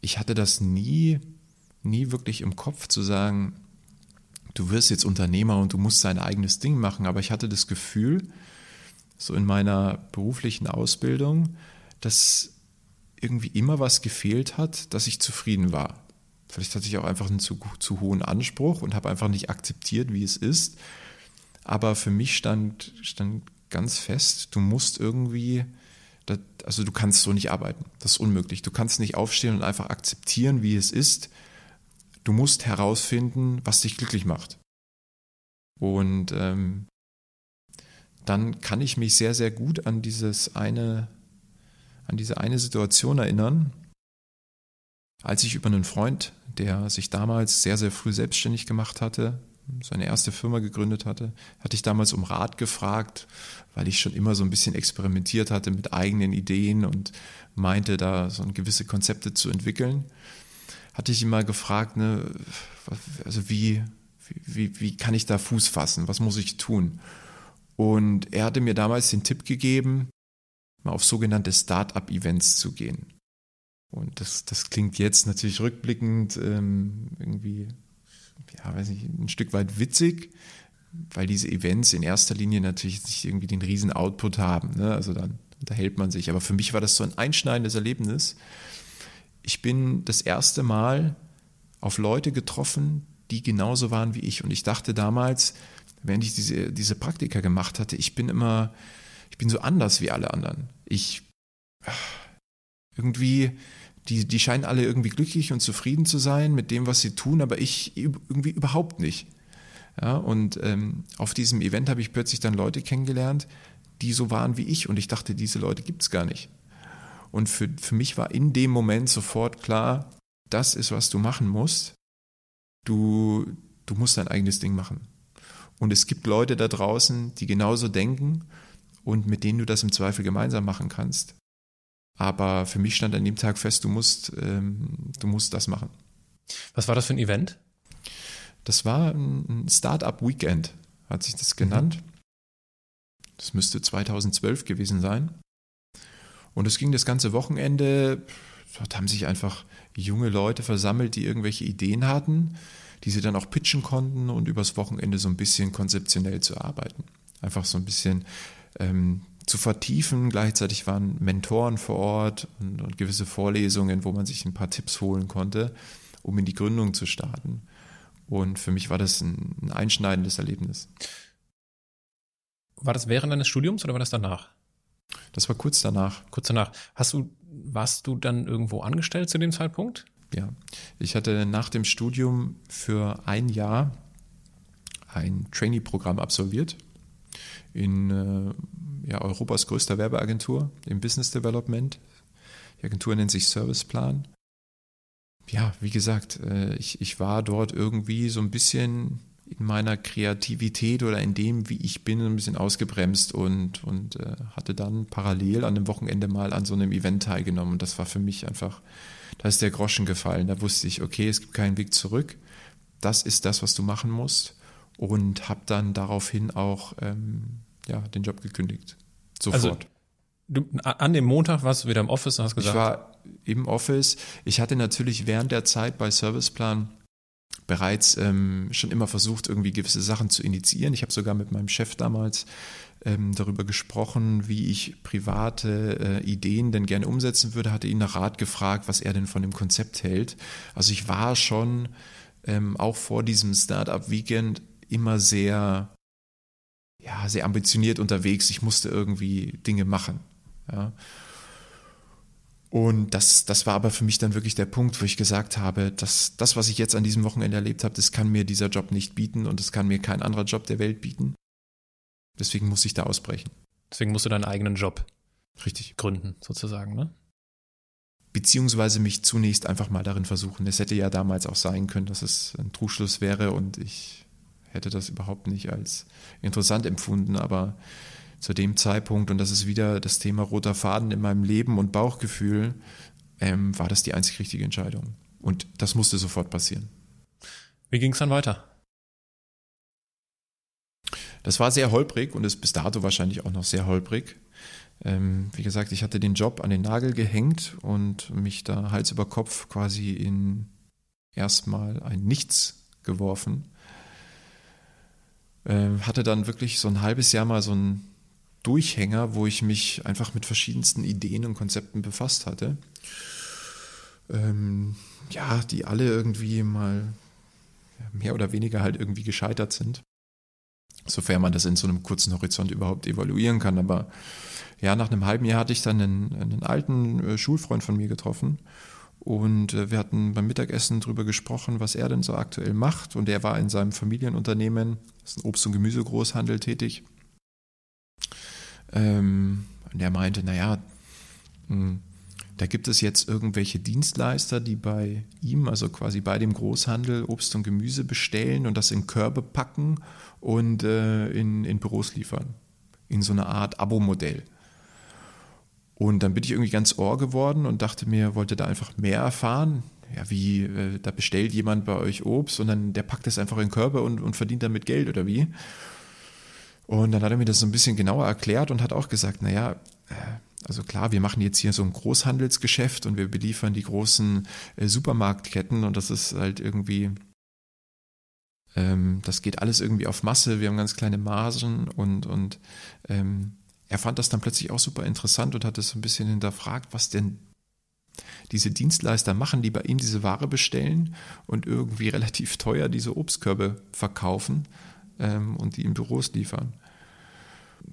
ich hatte das nie, nie wirklich im Kopf zu sagen, du wirst jetzt Unternehmer und du musst dein eigenes Ding machen. Aber ich hatte das Gefühl, so in meiner beruflichen Ausbildung, dass irgendwie immer was gefehlt hat, dass ich zufrieden war. Vielleicht hatte ich auch einfach einen zu, zu hohen Anspruch und habe einfach nicht akzeptiert, wie es ist. Aber für mich stand, stand ganz fest, du musst irgendwie, das, also du kannst so nicht arbeiten. Das ist unmöglich. Du kannst nicht aufstehen und einfach akzeptieren, wie es ist. Du musst herausfinden, was dich glücklich macht. Und ähm, dann kann ich mich sehr, sehr gut an dieses eine, an diese eine Situation erinnern, als ich über einen Freund, der sich damals sehr, sehr früh selbstständig gemacht hatte, seine erste Firma gegründet hatte, hatte ich damals um Rat gefragt, weil ich schon immer so ein bisschen experimentiert hatte mit eigenen Ideen und meinte, da so gewisse Konzepte zu entwickeln. Hatte ich ihn mal gefragt, ne, also wie, wie, wie kann ich da Fuß fassen? Was muss ich tun? Und er hatte mir damals den Tipp gegeben, mal auf sogenannte Start-up-Events zu gehen. Und das, das klingt jetzt natürlich rückblickend ähm, irgendwie ja, weiß nicht, ein Stück weit witzig, weil diese Events in erster Linie natürlich nicht irgendwie den riesen Output haben. Ne? Also dann unterhält man sich. Aber für mich war das so ein einschneidendes Erlebnis. Ich bin das erste Mal auf Leute getroffen, die genauso waren wie ich. Und ich dachte damals, während ich diese, diese Praktika gemacht hatte, ich bin immer, ich bin so anders wie alle anderen. Ich irgendwie die, die scheinen alle irgendwie glücklich und zufrieden zu sein mit dem, was sie tun, aber ich irgendwie überhaupt nicht. Ja, und ähm, auf diesem Event habe ich plötzlich dann Leute kennengelernt, die so waren wie ich und ich dachte, diese Leute gibt es gar nicht. Und für, für mich war in dem Moment sofort klar, das ist, was du machen musst. Du, du musst dein eigenes Ding machen. Und es gibt Leute da draußen, die genauso denken und mit denen du das im Zweifel gemeinsam machen kannst. Aber für mich stand an dem Tag fest, du musst, ähm, du musst das machen. Was war das für ein Event? Das war ein Startup Weekend, hat sich das genannt. Mhm. Das müsste 2012 gewesen sein. Und es ging das ganze Wochenende. Dort haben sich einfach junge Leute versammelt, die irgendwelche Ideen hatten, die sie dann auch pitchen konnten und übers Wochenende so ein bisschen konzeptionell zu arbeiten. Einfach so ein bisschen ähm, zu vertiefen. Gleichzeitig waren Mentoren vor Ort und, und, gewisse Vorlesungen, wo man sich ein paar Tipps holen konnte, um in die Gründung zu starten. Und für mich war das ein, ein einschneidendes Erlebnis. War das während deines Studiums oder war das danach? Das war kurz danach. Kurz danach. Hast du, warst du dann irgendwo angestellt zu dem Zeitpunkt? Ja. Ich hatte nach dem Studium für ein Jahr ein Trainee-Programm absolviert in äh, ja, Europas größter Werbeagentur im Business Development. Die Agentur nennt sich Serviceplan. Ja, wie gesagt, äh, ich, ich war dort irgendwie so ein bisschen in meiner Kreativität oder in dem, wie ich bin, ein bisschen ausgebremst und, und äh, hatte dann parallel an dem Wochenende mal an so einem Event teilgenommen. Und das war für mich einfach, da ist der Groschen gefallen. Da wusste ich, okay, es gibt keinen Weg zurück. Das ist das, was du machen musst. Und habe dann daraufhin auch ähm, ja, den Job gekündigt. Sofort. Also, du, an dem Montag warst du wieder im Office und hast gesagt. Ich war im Office. Ich hatte natürlich während der Zeit bei Serviceplan bereits ähm, schon immer versucht, irgendwie gewisse Sachen zu initiieren. Ich habe sogar mit meinem Chef damals ähm, darüber gesprochen, wie ich private äh, Ideen denn gerne umsetzen würde, hatte ihn nach Rat gefragt, was er denn von dem Konzept hält. Also ich war schon ähm, auch vor diesem Startup Weekend immer sehr ja, sehr ambitioniert unterwegs. Ich musste irgendwie Dinge machen. Ja. Und das, das war aber für mich dann wirklich der Punkt, wo ich gesagt habe, dass das, was ich jetzt an diesem Wochenende erlebt habe, das kann mir dieser Job nicht bieten und das kann mir kein anderer Job der Welt bieten. Deswegen muss ich da ausbrechen. Deswegen musst du deinen eigenen Job Richtig. gründen, sozusagen, ne? Beziehungsweise mich zunächst einfach mal darin versuchen. Es hätte ja damals auch sein können, dass es ein Trugschluss wäre und ich hätte das überhaupt nicht als interessant empfunden, aber zu dem Zeitpunkt, und das ist wieder das Thema roter Faden in meinem Leben und Bauchgefühl, ähm, war das die einzig richtige Entscheidung. Und das musste sofort passieren. Wie ging es dann weiter? Das war sehr holprig und ist bis dato wahrscheinlich auch noch sehr holprig. Ähm, wie gesagt, ich hatte den Job an den Nagel gehängt und mich da Hals über Kopf quasi in erstmal ein Nichts geworfen äh, hatte dann wirklich so ein halbes Jahr mal so einen Durchhänger, wo ich mich einfach mit verschiedensten Ideen und Konzepten befasst hatte. Ähm, ja, die alle irgendwie mal mehr oder weniger halt irgendwie gescheitert sind. Sofern man das in so einem kurzen Horizont überhaupt evaluieren kann. Aber ja, nach einem halben Jahr hatte ich dann einen, einen alten äh, Schulfreund von mir getroffen und äh, wir hatten beim Mittagessen darüber gesprochen, was er denn so aktuell macht. Und er war in seinem Familienunternehmen, das ist ein Obst- und Gemüsegroßhandel, tätig. Ähm, und er meinte, naja, hm, da gibt es jetzt irgendwelche Dienstleister, die bei ihm, also quasi bei dem Großhandel, Obst und Gemüse bestellen und das in Körbe packen und äh, in, in Büros liefern. In so eine Art Abo-Modell. Und dann bin ich irgendwie ganz ohr geworden und dachte mir, wollte da einfach mehr erfahren. Ja, wie, äh, da bestellt jemand bei euch Obst und dann der packt es einfach in Körbe und, und verdient damit Geld oder wie? Und dann hat er mir das so ein bisschen genauer erklärt und hat auch gesagt, naja, äh, also klar, wir machen jetzt hier so ein Großhandelsgeschäft und wir beliefern die großen äh, Supermarktketten und das ist halt irgendwie, ähm, das geht alles irgendwie auf Masse, wir haben ganz kleine Margen und, und ähm, er fand das dann plötzlich auch super interessant und hat es so ein bisschen hinterfragt, was denn diese Dienstleister machen, die bei ihm diese Ware bestellen und irgendwie relativ teuer diese Obstkörbe verkaufen ähm, und die in Büros liefern.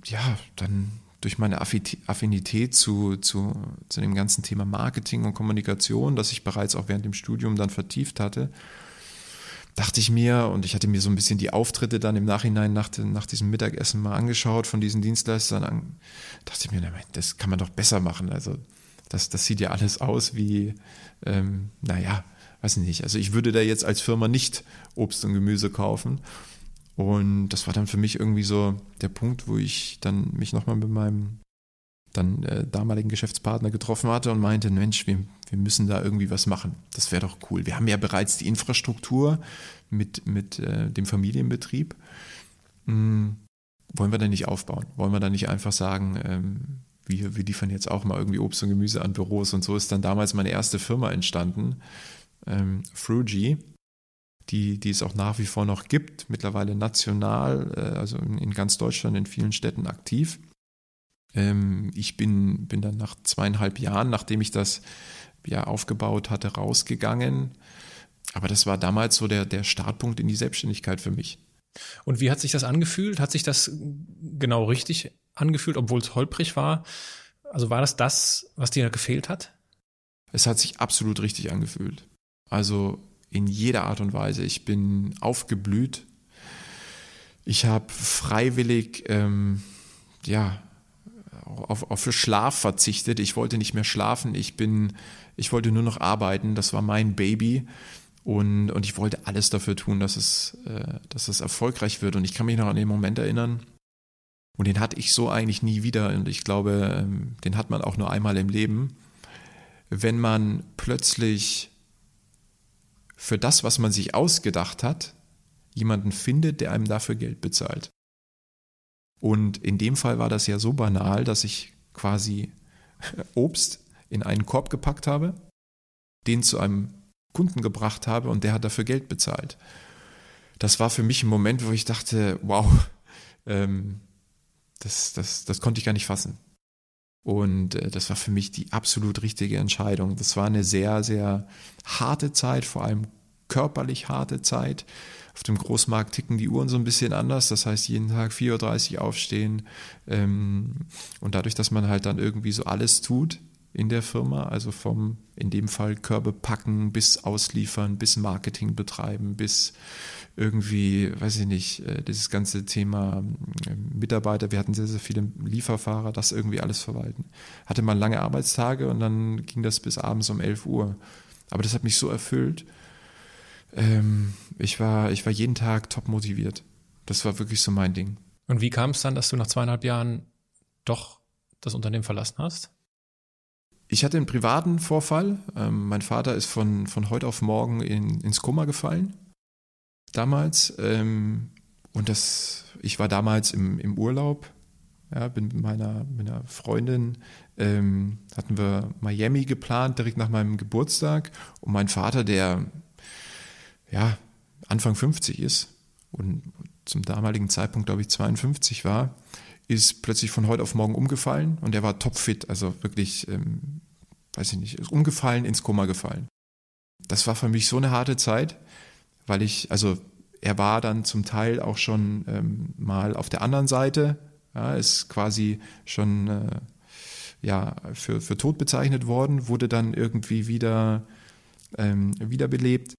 Ja, dann durch meine Affinität zu, zu, zu dem ganzen Thema Marketing und Kommunikation, das ich bereits auch während dem Studium dann vertieft hatte, dachte ich mir, und ich hatte mir so ein bisschen die Auftritte dann im Nachhinein nach, nach diesem Mittagessen mal angeschaut von diesen Dienstleistern, an, dachte ich mir, das kann man doch besser machen. Also das, das sieht ja alles aus wie, ähm, naja, weiß ich nicht. Also ich würde da jetzt als Firma nicht Obst und Gemüse kaufen. Und das war dann für mich irgendwie so der Punkt, wo ich dann mich nochmal mit meinem dann äh, damaligen Geschäftspartner getroffen hatte und meinte, Mensch, wir, wir müssen da irgendwie was machen. Das wäre doch cool. Wir haben ja bereits die Infrastruktur mit, mit äh, dem Familienbetrieb. Hm, wollen wir da nicht aufbauen? Wollen wir da nicht einfach sagen, ähm, wir, wir liefern jetzt auch mal irgendwie Obst und Gemüse an Büros? Und so ist dann damals meine erste Firma entstanden, ähm, Frugy die, die es auch nach wie vor noch gibt, mittlerweile national, äh, also in, in, ganz Deutschland, in vielen Städten aktiv. Ähm, ich bin, bin dann nach zweieinhalb Jahren, nachdem ich das ja aufgebaut hatte, rausgegangen. Aber das war damals so der, der Startpunkt in die Selbstständigkeit für mich. Und wie hat sich das angefühlt? Hat sich das genau richtig angefühlt, obwohl es holprig war? Also war das das, was dir gefehlt hat? Es hat sich absolut richtig angefühlt. Also in jeder Art und Weise. Ich bin aufgeblüht. Ich habe freiwillig, ähm, ja, auf, auf für Schlaf verzichtet. Ich wollte nicht mehr schlafen. Ich bin, ich wollte nur noch arbeiten. Das war mein Baby. Und, und ich wollte alles dafür tun, dass es, äh, dass es erfolgreich wird. Und ich kann mich noch an den Moment erinnern. Und den hatte ich so eigentlich nie wieder. Und ich glaube, ähm, den hat man auch nur einmal im Leben. Wenn man plötzlich für das, was man sich ausgedacht hat, jemanden findet, der einem dafür Geld bezahlt. Und in dem Fall war das ja so banal, dass ich quasi Obst in einen Korb gepackt habe, den zu einem Kunden gebracht habe und der hat dafür Geld bezahlt. Das war für mich ein Moment, wo ich dachte, wow, ähm, das, das, das konnte ich gar nicht fassen. Und äh, das war für mich die absolut richtige Entscheidung. Das war eine sehr, sehr harte Zeit, vor allem körperlich harte Zeit. Auf dem Großmarkt ticken die Uhren so ein bisschen anders. Das heißt, jeden Tag 4.30 Uhr aufstehen. Ähm, und dadurch, dass man halt dann irgendwie so alles tut in der Firma, also vom, in dem Fall Körbe packen, bis ausliefern, bis Marketing betreiben, bis irgendwie, weiß ich nicht, äh, dieses ganze Thema ähm, Mitarbeiter, wir hatten sehr, sehr viele Lieferfahrer, das irgendwie alles verwalten. Hatte man lange Arbeitstage und dann ging das bis abends um 11 Uhr. Aber das hat mich so erfüllt. Ähm, ich, war, ich war jeden Tag top motiviert. Das war wirklich so mein Ding. Und wie kam es dann, dass du nach zweieinhalb Jahren doch das Unternehmen verlassen hast? Ich hatte einen privaten Vorfall. Ähm, mein Vater ist von, von heute auf morgen in, ins Koma gefallen damals. Ähm, und das, ich war damals im, im Urlaub, ja, bin mit meiner, meiner Freundin, ähm, hatten wir Miami geplant, direkt nach meinem Geburtstag. Und mein Vater, der ja Anfang 50 ist und zum damaligen Zeitpunkt, glaube ich, 52 war, ist plötzlich von heute auf morgen umgefallen und er war topfit, also wirklich, ähm, weiß ich nicht, ist umgefallen, ins Koma gefallen. Das war für mich so eine harte Zeit weil ich, also er war dann zum Teil auch schon ähm, mal auf der anderen Seite, ja, ist quasi schon äh, ja, für, für tot bezeichnet worden, wurde dann irgendwie wieder, ähm, wiederbelebt.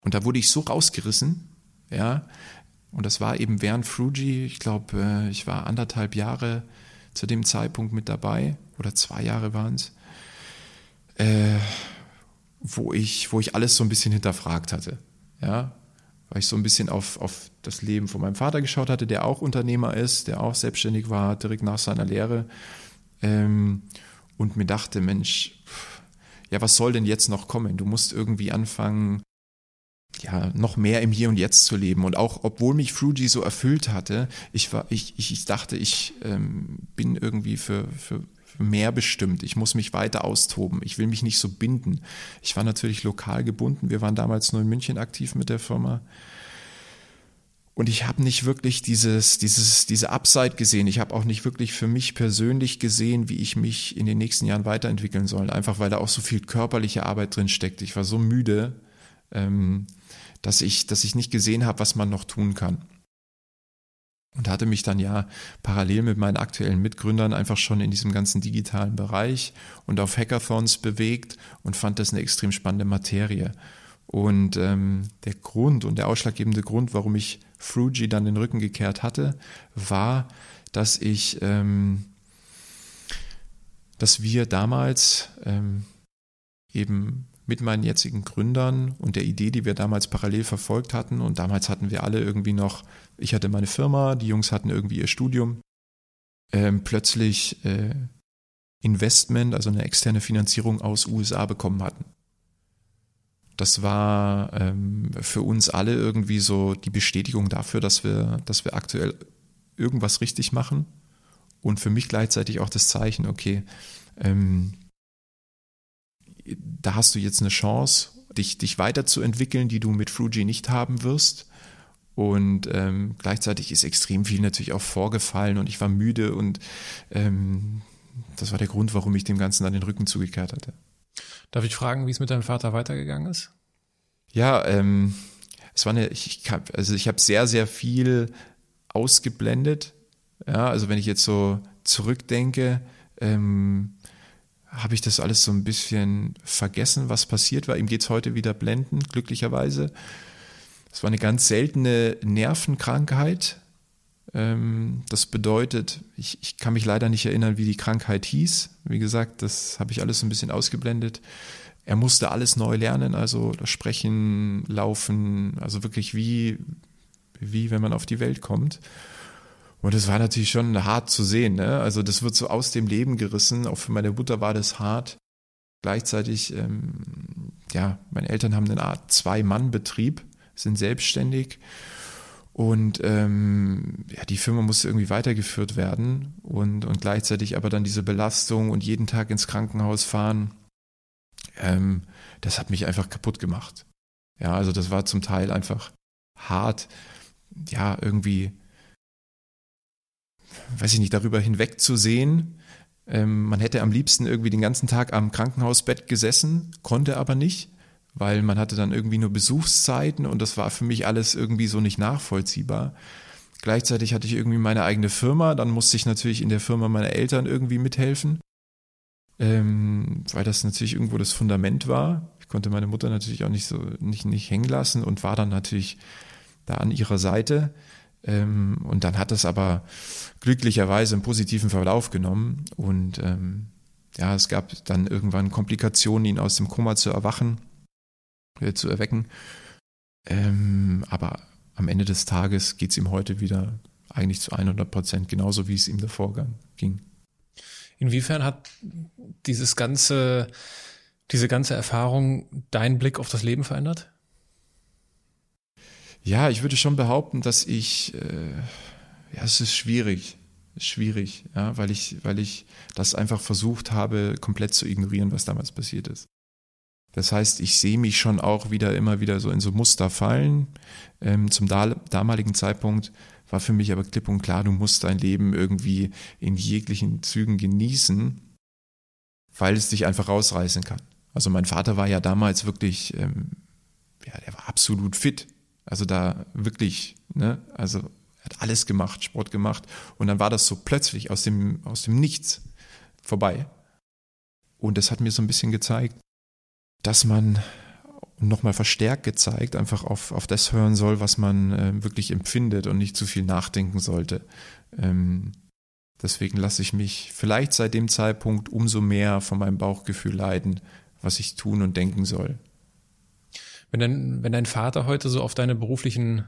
Und da wurde ich so rausgerissen, ja, und das war eben während Fruji, ich glaube, äh, ich war anderthalb Jahre zu dem Zeitpunkt mit dabei, oder zwei Jahre waren es. äh, wo ich, wo ich alles so ein bisschen hinterfragt hatte. Ja, weil ich so ein bisschen auf, auf das Leben von meinem Vater geschaut hatte, der auch Unternehmer ist, der auch selbstständig war, direkt nach seiner Lehre. Ähm, und mir dachte, Mensch, ja, was soll denn jetzt noch kommen? Du musst irgendwie anfangen, ja, noch mehr im Hier und Jetzt zu leben. Und auch, obwohl mich Fruji so erfüllt hatte, ich war, ich, ich, ich dachte, ich ähm, bin irgendwie für, für, für mehr bestimmt. Ich muss mich weiter austoben. Ich will mich nicht so binden. Ich war natürlich lokal gebunden. Wir waren damals nur in München aktiv mit der Firma. Und ich habe nicht wirklich dieses, dieses, diese Upside gesehen. Ich habe auch nicht wirklich für mich persönlich gesehen, wie ich mich in den nächsten Jahren weiterentwickeln soll. Einfach weil da auch so viel körperliche Arbeit drin steckt. Ich war so müde. Ähm, dass ich, dass ich nicht gesehen habe, was man noch tun kann. Und hatte mich dann ja parallel mit meinen aktuellen Mitgründern einfach schon in diesem ganzen digitalen Bereich und auf Hackathons bewegt und fand das eine extrem spannende Materie. Und ähm, der Grund und der ausschlaggebende Grund, warum ich Fruji dann den Rücken gekehrt hatte, war, dass ich, ähm, dass wir damals ähm, eben mit meinen jetzigen Gründern und der Idee, die wir damals parallel verfolgt hatten. Und damals hatten wir alle irgendwie noch, ich hatte meine Firma, die Jungs hatten irgendwie ihr Studium, ähm, plötzlich äh, Investment, also eine externe Finanzierung aus USA bekommen hatten. Das war ähm, für uns alle irgendwie so die Bestätigung dafür, dass wir, dass wir aktuell irgendwas richtig machen. Und für mich gleichzeitig auch das Zeichen, okay, ähm, da hast du jetzt eine Chance, dich, dich weiterzuentwickeln, die du mit Fuji nicht haben wirst. Und ähm, gleichzeitig ist extrem viel natürlich auch vorgefallen und ich war müde und ähm, das war der Grund, warum ich dem Ganzen dann den Rücken zugekehrt hatte. Darf ich fragen, wie es mit deinem Vater weitergegangen ist? Ja, ähm, es war eine, ich, hab, also ich habe sehr, sehr viel ausgeblendet. Ja, also wenn ich jetzt so zurückdenke, ähm, habe ich das alles so ein bisschen vergessen, was passiert war. Ihm geht es heute wieder blenden, glücklicherweise. Es war eine ganz seltene Nervenkrankheit. Ähm, das bedeutet, ich, ich kann mich leider nicht erinnern, wie die Krankheit hieß. Wie gesagt, das habe ich alles ein bisschen ausgeblendet. Er musste alles neu lernen, also das Sprechen, Laufen, also wirklich wie, wie wenn man auf die Welt kommt. Und das war natürlich schon hart zu sehen. Ne? Also das wird so aus dem Leben gerissen. Auch für meine Mutter war das hart. Gleichzeitig, ähm, ja, meine Eltern haben eine Art Zwei-Mann-Betrieb, sind selbstständig. Und ähm, ja, die Firma musste irgendwie weitergeführt werden und, und gleichzeitig aber dann diese Belastung und jeden Tag ins Krankenhaus fahren, ähm, das hat mich einfach kaputt gemacht. Ja, also das war zum Teil einfach hart, ja, irgendwie weiß ich nicht, darüber hinwegzusehen. Ähm, man hätte am liebsten irgendwie den ganzen Tag am Krankenhausbett gesessen, konnte aber nicht, weil man hatte dann irgendwie nur Besuchszeiten und das war für mich alles irgendwie so nicht nachvollziehbar. Gleichzeitig hatte ich irgendwie meine eigene Firma, dann musste ich natürlich in der Firma meiner Eltern irgendwie mithelfen, ähm, weil das natürlich irgendwo das Fundament war. Ich konnte meine Mutter natürlich auch nicht so nicht, nicht hängen lassen und war dann natürlich da an ihrer Seite. Ähm, und dann hat es aber glücklicherweise einen positiven Verlauf genommen. Und ähm, ja, es gab dann irgendwann Komplikationen, ihn aus dem Koma zu erwachen, äh, zu erwecken. Ähm, aber am Ende des Tages geht es ihm heute wieder eigentlich zu 100 Prozent genauso, wie es ihm davor ging. Inwiefern hat dieses ganze, diese ganze Erfahrung deinen Blick auf das Leben verändert? Ja, ich würde schon behaupten, dass ich, äh, ja, es ist schwierig, schwierig, ja, weil ich, weil ich das einfach versucht habe, komplett zu ignorieren, was damals passiert ist. Das heißt, ich sehe mich schon auch wieder immer wieder so in so Muster fallen. Ähm, zum damaligen Zeitpunkt war für mich aber klipp und klar, du musst dein Leben irgendwie in jeglichen Zügen genießen, weil es dich einfach rausreißen kann. Also mein Vater war ja damals wirklich, ähm, ja, der war absolut fit. Also da wirklich, ne, also hat alles gemacht, Sport gemacht und dann war das so plötzlich aus dem, aus dem Nichts vorbei. Und das hat mir so ein bisschen gezeigt, dass man nochmal verstärkt gezeigt, einfach auf, auf das hören soll, was man äh, wirklich empfindet und nicht zu viel nachdenken sollte. Ähm, deswegen lasse ich mich vielleicht seit dem Zeitpunkt umso mehr von meinem Bauchgefühl leiten, was ich tun und denken soll. Wenn dein, wenn dein Vater heute so auf deine beruflichen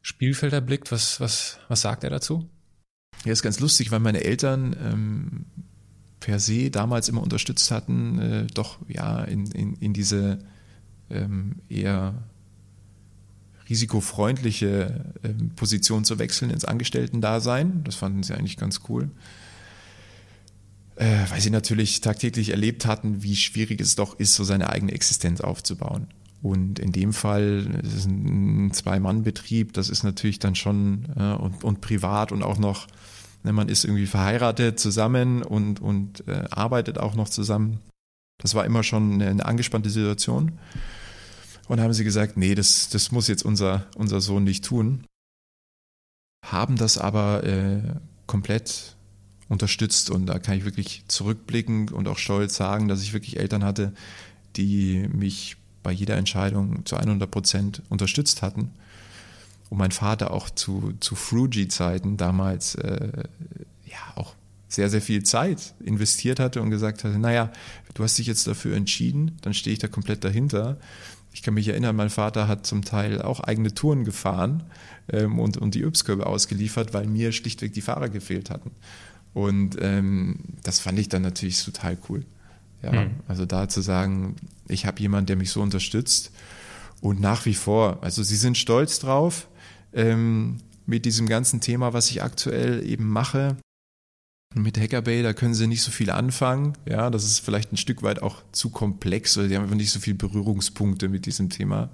Spielfelder blickt, was, was, was sagt er dazu? Ja, ist ganz lustig, weil meine Eltern ähm, per se damals immer unterstützt hatten, äh, doch ja in, in, in diese ähm, eher risikofreundliche ähm, Position zu wechseln ins Angestellten-Dasein. Das fanden sie eigentlich ganz cool. Äh, weil sie natürlich tagtäglich erlebt hatten, wie schwierig es doch ist, so seine eigene Existenz aufzubauen. Und in dem Fall, ist ein Zwei-Mann-Betrieb, das ist natürlich dann schon äh, und, und privat und auch noch, man ist irgendwie verheiratet zusammen und, und äh, arbeitet auch noch zusammen. Das war immer schon eine, eine angespannte Situation. Und haben sie gesagt, nee, das, das muss jetzt unser, unser Sohn nicht tun. Haben das aber äh, komplett unterstützt und da kann ich wirklich zurückblicken und auch stolz sagen, dass ich wirklich Eltern hatte, die mich bei jeder Entscheidung zu 100 Prozent unterstützt hatten. Und mein Vater auch zu, zu Frugy-Zeiten damals äh, ja auch sehr, sehr viel Zeit investiert hatte und gesagt hatte, naja, du hast dich jetzt dafür entschieden, dann stehe ich da komplett dahinter. Ich kann mich erinnern, mein Vater hat zum Teil auch eigene Touren gefahren ähm, und, und die Ypskörbe ausgeliefert, weil mir schlichtweg die Fahrer gefehlt hatten. Und ähm, das fand ich dann natürlich total cool. Ja, mhm. also da zu sagen, ich habe jemanden, der mich so unterstützt und nach wie vor, also sie sind stolz drauf ähm, mit diesem ganzen Thema, was ich aktuell eben mache. Mit Hackerbay, da können sie nicht so viel anfangen. Ja, das ist vielleicht ein Stück weit auch zu komplex oder die haben einfach nicht so viele Berührungspunkte mit diesem Thema.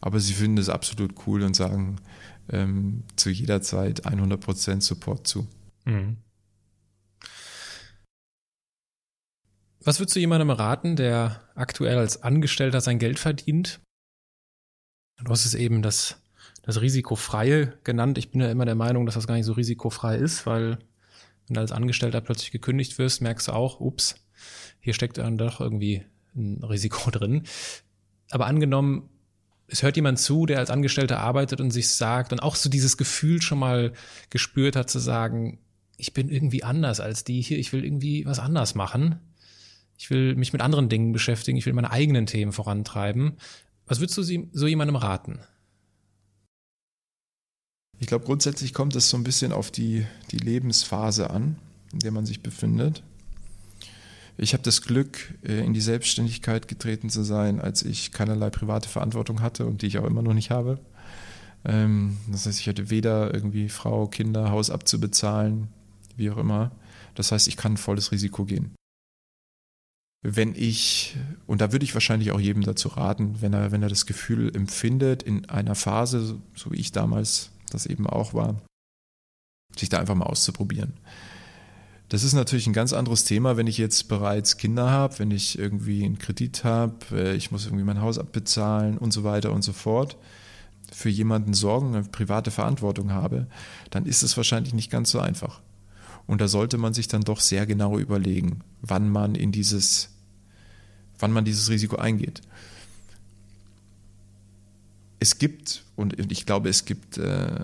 Aber sie finden es absolut cool und sagen ähm, zu jeder Zeit 100% Support zu. Mhm. Was würdest du jemandem raten, der aktuell als Angestellter sein Geld verdient? Du hast es eben das, das Risikofreie genannt. Ich bin ja immer der Meinung, dass das gar nicht so risikofrei ist, weil wenn du als Angestellter plötzlich gekündigt wirst, merkst du auch, ups, hier steckt dann doch irgendwie ein Risiko drin. Aber angenommen, es hört jemand zu, der als Angestellter arbeitet und sich sagt und auch so dieses Gefühl schon mal gespürt hat zu sagen, ich bin irgendwie anders als die hier, ich will irgendwie was anders machen ich will mich mit anderen Dingen beschäftigen, ich will meine eigenen Themen vorantreiben. Was würdest du so jemandem raten? Ich glaube, grundsätzlich kommt es so ein bisschen auf die, die Lebensphase an, in der man sich befindet. Ich habe das Glück, äh, in die Selbstständigkeit getreten zu sein, als ich keinerlei private Verantwortung hatte und die ich auch immer noch nicht habe. Ähm, das heißt, ich hatte weder irgendwie Frau, Kinder, Haus abzubezahlen, wie auch immer. Das heißt, ich kann volles Risiko gehen wenn ich, und da würde ich wahrscheinlich auch jedem dazu raten, wenn er, wenn er das Gefühl empfindet, in einer Phase, so wie ich damals das eben auch war, sich da einfach mal auszuprobieren. Das ist natürlich ein ganz anderes Thema, wenn ich jetzt bereits Kinder habe, wenn ich irgendwie einen Kredit habe, äh, ich muss irgendwie mein Haus abbezahlen und so weiter und so fort, für jemanden sorgen, eine private Verantwortung habe, dann ist es wahrscheinlich nicht ganz so einfach. Und da sollte man sich dann doch sehr genau überlegen, wann man in dieses wann man dieses Risiko eingeht. Es gibt, und ich glaube, es gibt, äh,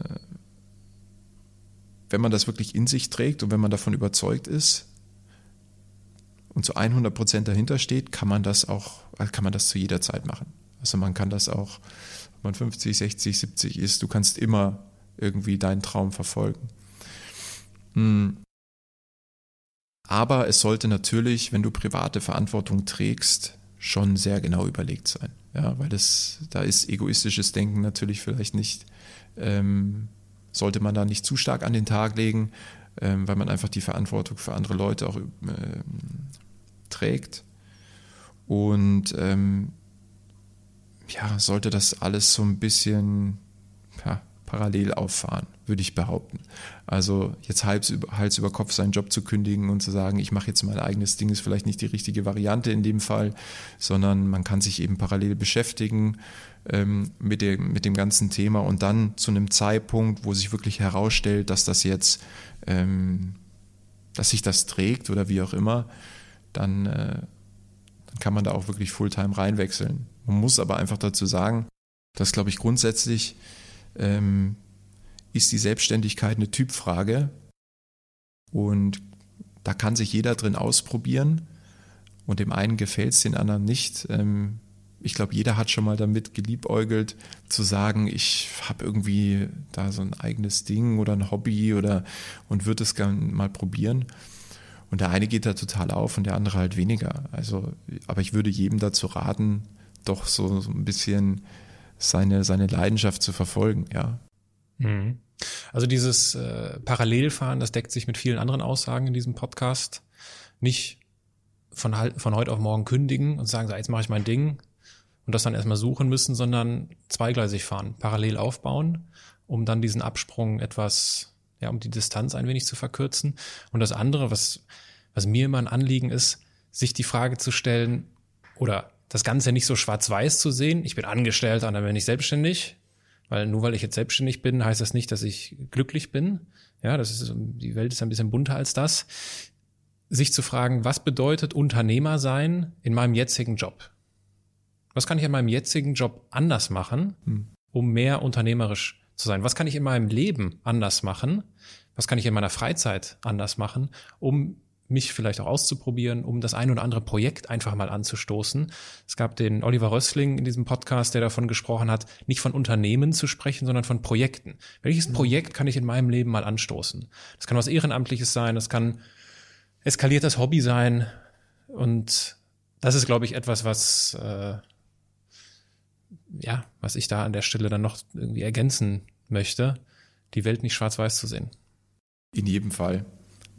wenn man das wirklich in sich trägt und wenn man davon überzeugt ist und zu 100 Prozent dahinter steht, kann man das auch, kann man das zu jeder Zeit machen. Also man kann das auch, wenn man 50, 60, 70 ist, du kannst immer irgendwie deinen Traum verfolgen. Hm. Aber es sollte natürlich, wenn du private Verantwortung trägst, schon sehr genau überlegt sein. Ja, weil das, da ist egoistisches Denken natürlich vielleicht nicht, ähm, sollte man da nicht zu stark an den Tag legen, ähm, weil man einfach die Verantwortung für andere Leute auch ähm, trägt. Und ähm, ja, sollte das alles so ein bisschen parallel auffahren, würde ich behaupten. Also jetzt Hals über, Hals über Kopf seinen Job zu kündigen und zu sagen, ich mache jetzt mein eigenes Ding, ist vielleicht nicht die richtige Variante in dem Fall, sondern man kann sich eben parallel beschäftigen ähm, mit, dem, mit dem ganzen Thema und dann zu einem Zeitpunkt, wo sich wirklich herausstellt, dass das jetzt, ähm, dass sich das trägt oder wie auch immer, dann, äh, dann kann man da auch wirklich Fulltime reinwechseln. Man muss aber einfach dazu sagen, dass, glaube ich, grundsätzlich ähm, ist die Selbstständigkeit eine Typfrage und da kann sich jeder drin ausprobieren und dem einen gefällt es, den anderen nicht. Ähm, ich glaube, jeder hat schon mal damit geliebäugelt, zu sagen, ich habe irgendwie da so ein eigenes Ding oder ein Hobby oder und würde es gerne mal probieren. Und der eine geht da total auf und der andere halt weniger. Also, aber ich würde jedem dazu raten, doch so, so ein bisschen seine, seine Leidenschaft zu verfolgen, ja. Mhm. Also dieses äh, Parallelfahren, das deckt sich mit vielen anderen Aussagen in diesem Podcast. Nicht von, von heute auf morgen kündigen und sagen, so, jetzt mache ich mein Ding und das dann erstmal suchen müssen, sondern zweigleisig fahren, parallel aufbauen, um dann diesen Absprung etwas, ja, um die Distanz ein wenig zu verkürzen. Und das andere, was, was mir immer ein Anliegen ist, sich die Frage zu stellen oder das Ganze nicht so schwarz-weiß zu sehen. Ich bin angestellt, dann bin ich selbstständig. Weil nur weil ich jetzt selbstständig bin, heißt das nicht, dass ich glücklich bin. Ja, das ist, die Welt ist ein bisschen bunter als das. Sich zu fragen, was bedeutet Unternehmer sein in meinem jetzigen Job? Was kann ich in meinem jetzigen Job anders machen, hm. um mehr unternehmerisch zu sein? Was kann ich in meinem Leben anders machen? Was kann ich in meiner Freizeit anders machen, um mich vielleicht auch auszuprobieren, um das ein oder andere Projekt einfach mal anzustoßen. Es gab den Oliver Rössling in diesem Podcast, der davon gesprochen hat, nicht von Unternehmen zu sprechen, sondern von Projekten. Welches mhm. Projekt kann ich in meinem Leben mal anstoßen? Das kann was Ehrenamtliches sein, das kann eskaliertes Hobby sein. Und das ist, glaube ich, etwas, was, äh, ja, was ich da an der Stelle dann noch irgendwie ergänzen möchte, die Welt nicht schwarz-weiß zu sehen. In jedem Fall.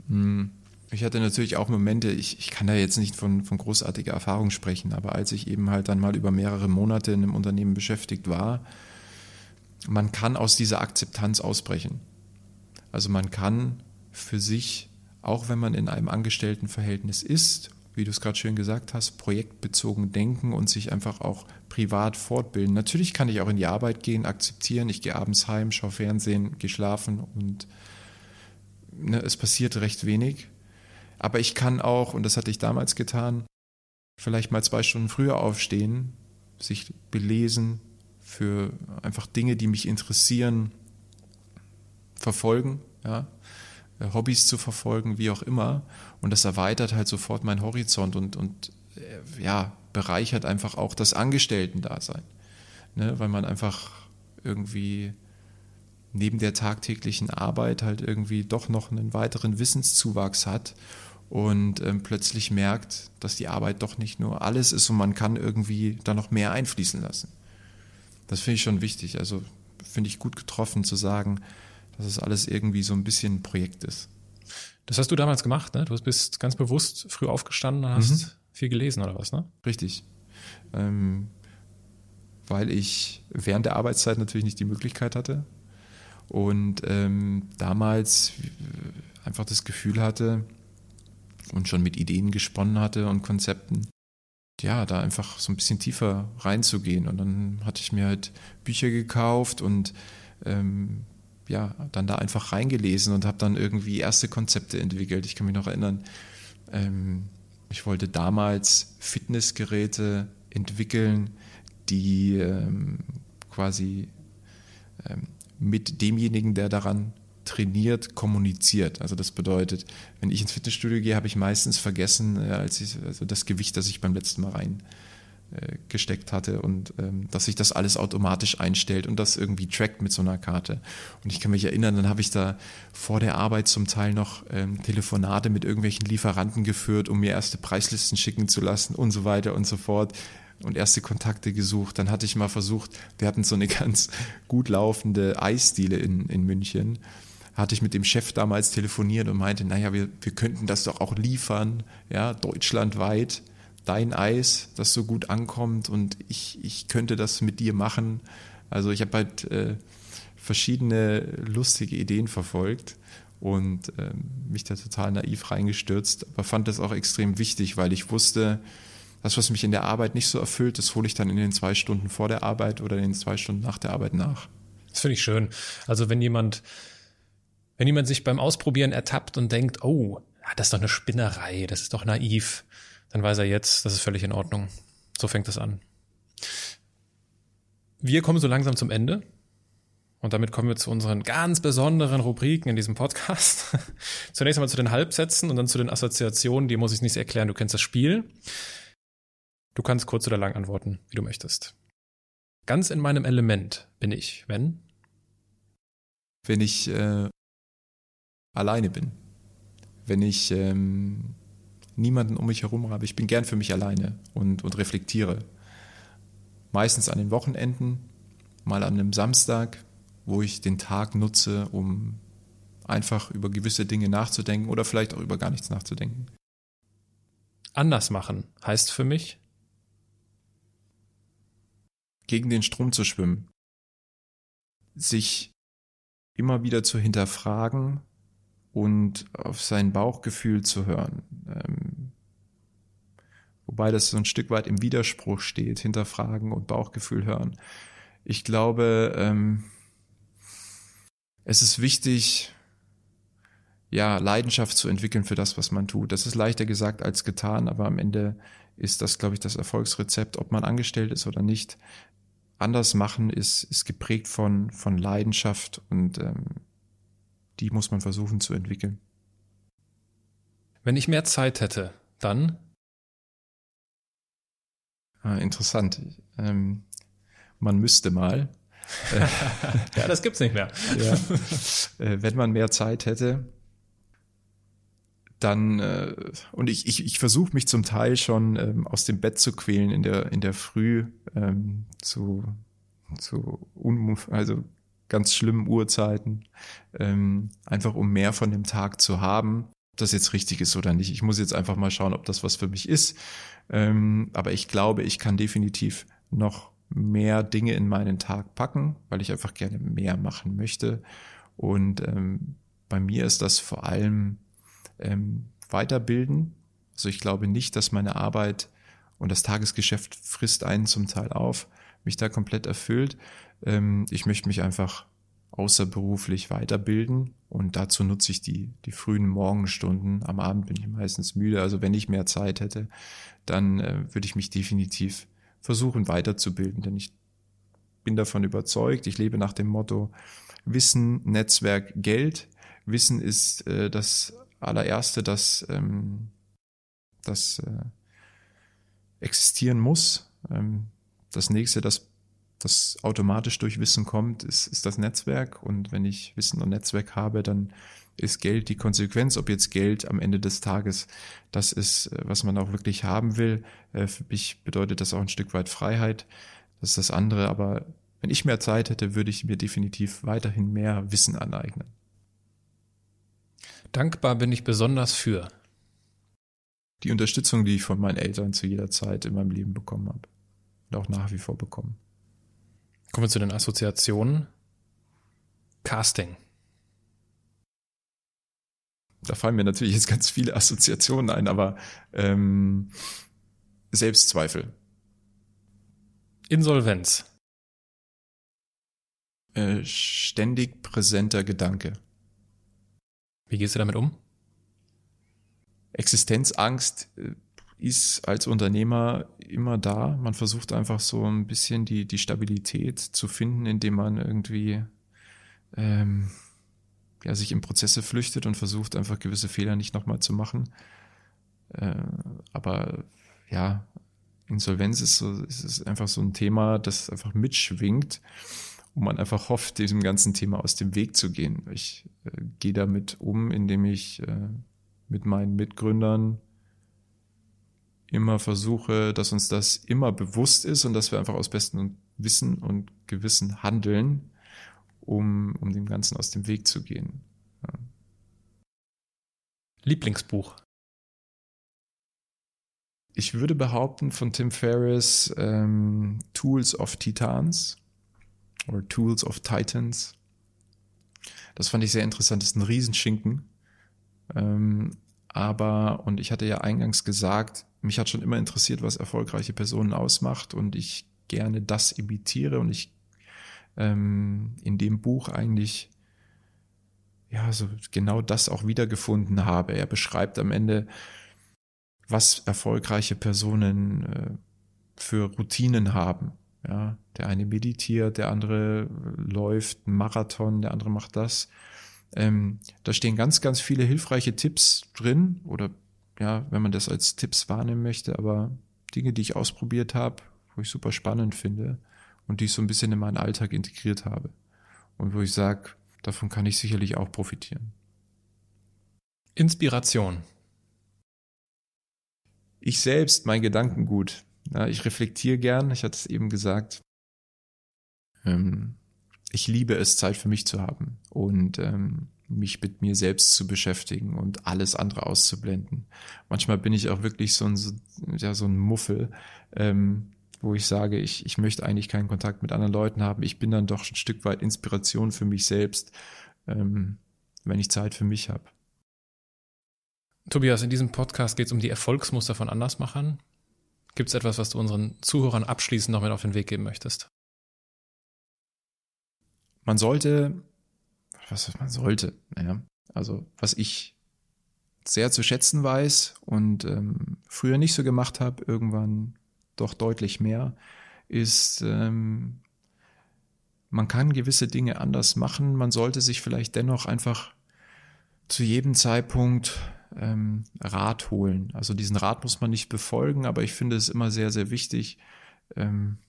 Hm ich hatte natürlich auch Momente, ich, ich kann da jetzt nicht von, von großartiger Erfahrung sprechen, aber als ich eben halt dann mal über mehrere Monate in einem Unternehmen beschäftigt war, man kann aus dieser Akzeptanz ausbrechen. Also man kann für sich, auch wenn man in einem Angestelltenverhältnis ist, wie du es gerade schön gesagt hast, projektbezogen denken und sich einfach auch privat fortbilden. Natürlich kann ich auch in die Arbeit gehen, akzeptieren, ich gehe abends heim, schaue Fernsehen, gehe schlafen und ne, es passiert recht wenig. Aber ich kann auch, und das hatte ich damals getan, vielleicht mal zwei Stunden früher aufstehen, sich belesen für einfach Dinge, die mich interessieren, verfolgen, ja, äh, Hobbys zu verfolgen, wie auch immer. Und das erweitert halt sofort meinen Horizont und, und äh, ja, bereichert einfach auch das Angestellten-Dasein. Ne, weil man einfach irgendwie neben der tagtäglichen Arbeit halt irgendwie doch noch einen weiteren Wissenszuwachs hat und ähm, plötzlich merkt, dass die Arbeit doch nicht nur alles ist und man kann irgendwie da noch mehr einfließen lassen. Das finde ich schon wichtig. Also finde ich gut getroffen zu sagen, dass es alles irgendwie so ein bisschen ein Projekt ist. Das hast du damals gemacht, ne? Du bist ganz bewusst früh aufgestanden und hast mhm. viel gelesen oder was, ne? Richtig. Ähm, weil ich während der Arbeitszeit natürlich nicht die Möglichkeit hatte und ähm, damals einfach das Gefühl hatte, und schon mit Ideen gesponnen hatte und Konzepten, ja, da einfach so ein bisschen tiefer reinzugehen. Und dann hatte ich mir halt Bücher gekauft und ähm, ja, dann da einfach reingelesen und habe dann irgendwie erste Konzepte entwickelt. Ich kann mich noch erinnern, ähm, ich wollte damals Fitnessgeräte entwickeln, die ähm, quasi ähm, mit demjenigen, der daran trainiert, kommuniziert. Also das bedeutet, wenn ich ins Fitnessstudio gehe, habe ich meistens vergessen, äh, als ich, also das Gewicht, das ich beim letzten Mal rein äh, hatte und ähm, dass sich das alles automatisch einstellt und das irgendwie trackt mit so einer Karte. Und ich kann mich erinnern, dann habe ich da vor der Arbeit zum Teil noch ähm, Telefonate mit irgendwelchen Lieferanten geführt, um mir erste Preislisten schicken zu lassen und so weiter und so fort und erste Kontakte gesucht. Dann hatte ich mal versucht, wir hatten so eine ganz gut laufende Eisdiele in, in München hatte ich mit dem Chef damals telefoniert und meinte, naja, wir, wir könnten das doch auch liefern, ja, deutschlandweit, dein Eis, das so gut ankommt und ich, ich könnte das mit dir machen. Also ich habe halt äh, verschiedene lustige Ideen verfolgt und äh, mich da total naiv reingestürzt, aber fand das auch extrem wichtig, weil ich wusste, das, was mich in der Arbeit nicht so erfüllt, das hole ich dann in den zwei Stunden vor der Arbeit oder in den zwei Stunden nach der Arbeit nach. Das finde ich schön. Also wenn jemand wenn jemand sich beim Ausprobieren ertappt und denkt, oh, das ist doch eine Spinnerei, das ist doch naiv, dann weiß er jetzt, das ist völlig in Ordnung. So fängt es an. Wir kommen so langsam zum Ende. Und damit kommen wir zu unseren ganz besonderen Rubriken in diesem Podcast. Zunächst einmal zu den Halbsätzen und dann zu den Assoziationen. Die muss ich nicht erklären. Du kennst das Spiel. Du kannst kurz oder lang antworten, wie du möchtest. Ganz in meinem Element bin ich, wenn? Wenn ich äh, alleine bin. Wenn ich ähm, niemanden um mich herum habe. Ich bin gern für mich alleine und, und reflektiere. Meistens an den Wochenenden, mal an einem Samstag, wo ich den Tag nutze, um einfach über gewisse Dinge nachzudenken oder vielleicht auch über gar nichts nachzudenken. Anders machen heißt für mich, gegen den Strom zu schwimmen, sich immer wieder zu hinterfragen und auf sein Bauchgefühl zu hören. Ähm, wobei das so ein Stück weit im Widerspruch steht, hinterfragen und Bauchgefühl hören. Ich glaube, ähm, es ist wichtig, ja, Leidenschaft zu entwickeln für das, was man tut. Das ist leichter gesagt als getan, aber am Ende ist das, glaube ich, das Erfolgsrezept, ob man angestellt ist oder nicht. Anders machen ist, ist geprägt von, von Leidenschaft und ähm, die muss man versuchen zu entwickeln. Wenn ich mehr Zeit hätte, dann? Ah, interessant. Ähm, man müsste mal. ja, das gibt's nicht mehr. ja. Äh, wenn man mehr Zeit hätte, dann äh, und ich, ich, ich versuche mich zum Teil schon ähm, aus dem Bett zu quälen in der in der Früh ähm, zu zu un, also ganz schlimmen Uhrzeiten ähm, einfach um mehr von dem Tag zu haben ob das jetzt richtig ist oder nicht ich muss jetzt einfach mal schauen ob das was für mich ist ähm, aber ich glaube ich kann definitiv noch mehr Dinge in meinen Tag packen, weil ich einfach gerne mehr machen möchte. Und ähm, bei mir ist das vor allem ähm, Weiterbilden. Also ich glaube nicht, dass meine Arbeit und das Tagesgeschäft frisst einen zum Teil auf, mich da komplett erfüllt. Ähm, ich möchte mich einfach außerberuflich weiterbilden und dazu nutze ich die, die frühen Morgenstunden. Am Abend bin ich meistens müde. Also wenn ich mehr Zeit hätte, dann äh, würde ich mich definitiv versuchen weiterzubilden, denn ich bin davon überzeugt, ich lebe nach dem Motto Wissen, Netzwerk, Geld. Wissen ist äh, das allererste, das, ähm, das äh, existieren muss. Ähm, das nächste, das, das automatisch durch Wissen kommt, ist, ist das Netzwerk. Und wenn ich Wissen und Netzwerk habe, dann ist Geld die Konsequenz, ob jetzt Geld am Ende des Tages das ist, äh, was man auch wirklich haben will. Äh, für mich bedeutet das auch ein Stück weit Freiheit. Das ist das andere, aber wenn ich mehr Zeit hätte, würde ich mir definitiv weiterhin mehr Wissen aneignen. Dankbar bin ich besonders für die Unterstützung, die ich von meinen Eltern zu jeder Zeit in meinem Leben bekommen habe und auch nach wie vor bekommen. Kommen wir zu den Assoziationen. Casting da fallen mir natürlich jetzt ganz viele Assoziationen ein, aber ähm, Selbstzweifel. Insolvenz. Äh, ständig präsenter Gedanke. Wie gehst du damit um? Existenzangst äh, ist als Unternehmer immer da. Man versucht einfach so ein bisschen die, die Stabilität zu finden, indem man irgendwie ähm, ja, sich in Prozesse flüchtet und versucht einfach gewisse Fehler nicht nochmal zu machen. Äh, aber ja, Insolvenz ist so, ist einfach so ein Thema, das einfach mitschwingt und man einfach hofft, diesem ganzen Thema aus dem Weg zu gehen. Ich äh, gehe damit um, indem ich äh, mit meinen Mitgründern immer versuche, dass uns das immer bewusst ist und dass wir einfach aus bestem Wissen und Gewissen handeln um, um dem Ganzen aus dem Weg zu gehen. Ja. Lieblingsbuch. Ich würde behaupten von Tim Ferriss ähm, Tools of Titans oder Tools of Titans. Das fand ich sehr interessant. Das ist ein Riesenschinken. Ähm, aber, und ich hatte ja eingangs gesagt, mich hat schon immer interessiert, was erfolgreiche Personen ausmacht und ich gerne das imitiere und ich ähm, in dem Buch eigentlich ja so genau das auch wiedergefunden habe. Er beschreibt am Ende, was erfolgreiche Personen äh, für Routinen haben. Ja, der eine meditiert, der andere läuft einen Marathon, der andere macht das. Ähm, da stehen ganz, ganz viele hilfreiche Tipps drin oder ja, wenn man das als Tipps wahrnehmen möchte, aber Dinge, die ich ausprobiert habe, wo ich super spannend finde und die ich so ein bisschen in meinen Alltag integriert habe und wo ich sage, davon kann ich sicherlich auch profitieren. Inspiration. Ich selbst, mein Gedankengut. Ja, ich reflektiere gern, ich hatte es eben gesagt. Ähm, ich liebe es, Zeit für mich zu haben und ähm, mich mit mir selbst zu beschäftigen und alles andere auszublenden. Manchmal bin ich auch wirklich so ein, so, ja, so ein Muffel, ähm, wo ich sage, ich, ich möchte eigentlich keinen Kontakt mit anderen Leuten haben. Ich bin dann doch ein Stück weit Inspiration für mich selbst, ähm, wenn ich Zeit für mich habe. Tobias, in diesem Podcast geht es um die Erfolgsmuster von Andersmachern. Gibt es etwas, was du unseren Zuhörern abschließend noch mit auf den Weg geben möchtest? Man sollte, was man sollte, naja, also was ich sehr zu schätzen weiß und ähm, früher nicht so gemacht habe, irgendwann doch deutlich mehr, ist, ähm, man kann gewisse Dinge anders machen. Man sollte sich vielleicht dennoch einfach zu jedem Zeitpunkt ähm, Rat holen. Also diesen Rat muss man nicht befolgen, aber ich finde es immer sehr, sehr wichtig, ähm,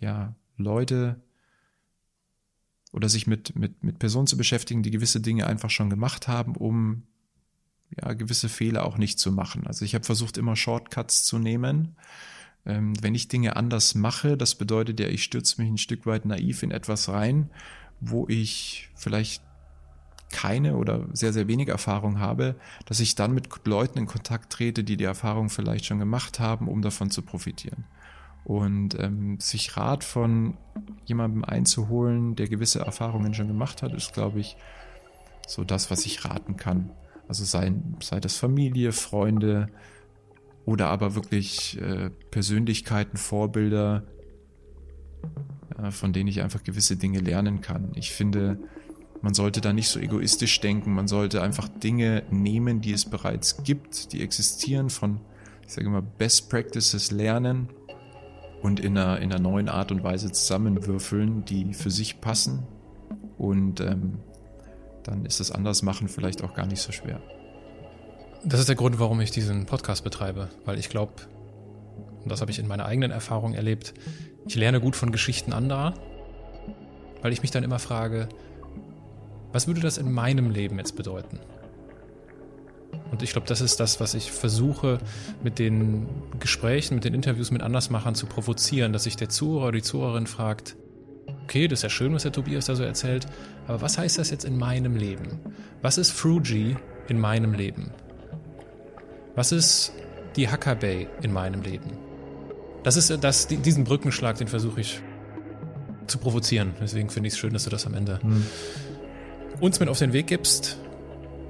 ja, Leute oder sich mit, mit, mit Personen zu beschäftigen, die gewisse Dinge einfach schon gemacht haben, um ja, gewisse Fehler auch nicht zu machen. Also ich habe versucht, immer Shortcuts zu nehmen. Ähm, wenn ich Dinge anders mache, das bedeutet ja, ich stürze mich ein Stück weit naiv in etwas rein, wo ich vielleicht keine oder sehr, sehr wenig Erfahrung habe, dass ich dann mit Leuten in Kontakt trete, die die Erfahrung vielleicht schon gemacht haben, um davon zu profitieren. Und ähm, sich Rat von jemandem einzuholen, der gewisse Erfahrungen schon gemacht hat, ist, glaube ich, so das, was ich raten kann. Also sei, sei das Familie, Freunde oder aber wirklich äh, Persönlichkeiten, Vorbilder, äh, von denen ich einfach gewisse Dinge lernen kann. Ich finde, man sollte da nicht so egoistisch denken. Man sollte einfach Dinge nehmen, die es bereits gibt, die existieren, von, ich sage mal, Best Practices lernen und in einer, in einer neuen Art und Weise zusammenwürfeln, die für sich passen. Und ähm, dann ist das Andersmachen vielleicht auch gar nicht so schwer. Das ist der Grund, warum ich diesen Podcast betreibe, weil ich glaube, und das habe ich in meiner eigenen Erfahrung erlebt, ich lerne gut von Geschichten anderer, weil ich mich dann immer frage, was würde das in meinem Leben jetzt bedeuten? Und ich glaube, das ist das, was ich versuche mit den Gesprächen, mit den Interviews mit Andersmachern zu provozieren, dass sich der Zuhörer oder die Zuhörerin fragt, okay, das ist ja schön, was der Tobias da so erzählt, aber was heißt das jetzt in meinem Leben? Was ist Fruji in meinem Leben? Was ist die Hacker Bay in meinem Leben? Das ist das, diesen Brückenschlag, den versuche ich zu provozieren. Deswegen finde ich es schön, dass du das am Ende hm uns mit auf den Weg gibst.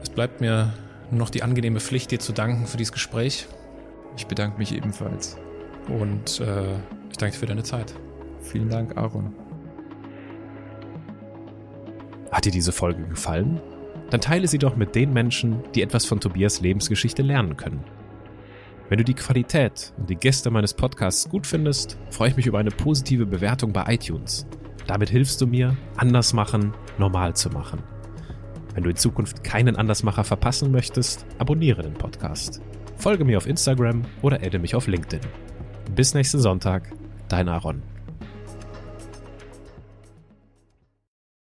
Es bleibt mir nur noch die angenehme Pflicht, dir zu danken für dieses Gespräch. Ich bedanke mich ebenfalls. Und äh, ich danke dir für deine Zeit. Vielen Dank, Aaron. Hat dir diese Folge gefallen? Dann teile sie doch mit den Menschen, die etwas von Tobias Lebensgeschichte lernen können. Wenn du die Qualität und die Gäste meines Podcasts gut findest, freue ich mich über eine positive Bewertung bei iTunes. Damit hilfst du mir, anders machen, normal zu machen. Wenn du in Zukunft keinen Andersmacher verpassen möchtest, abonniere den Podcast. Folge mir auf Instagram oder adde mich auf LinkedIn. Bis nächsten Sonntag, dein Aaron.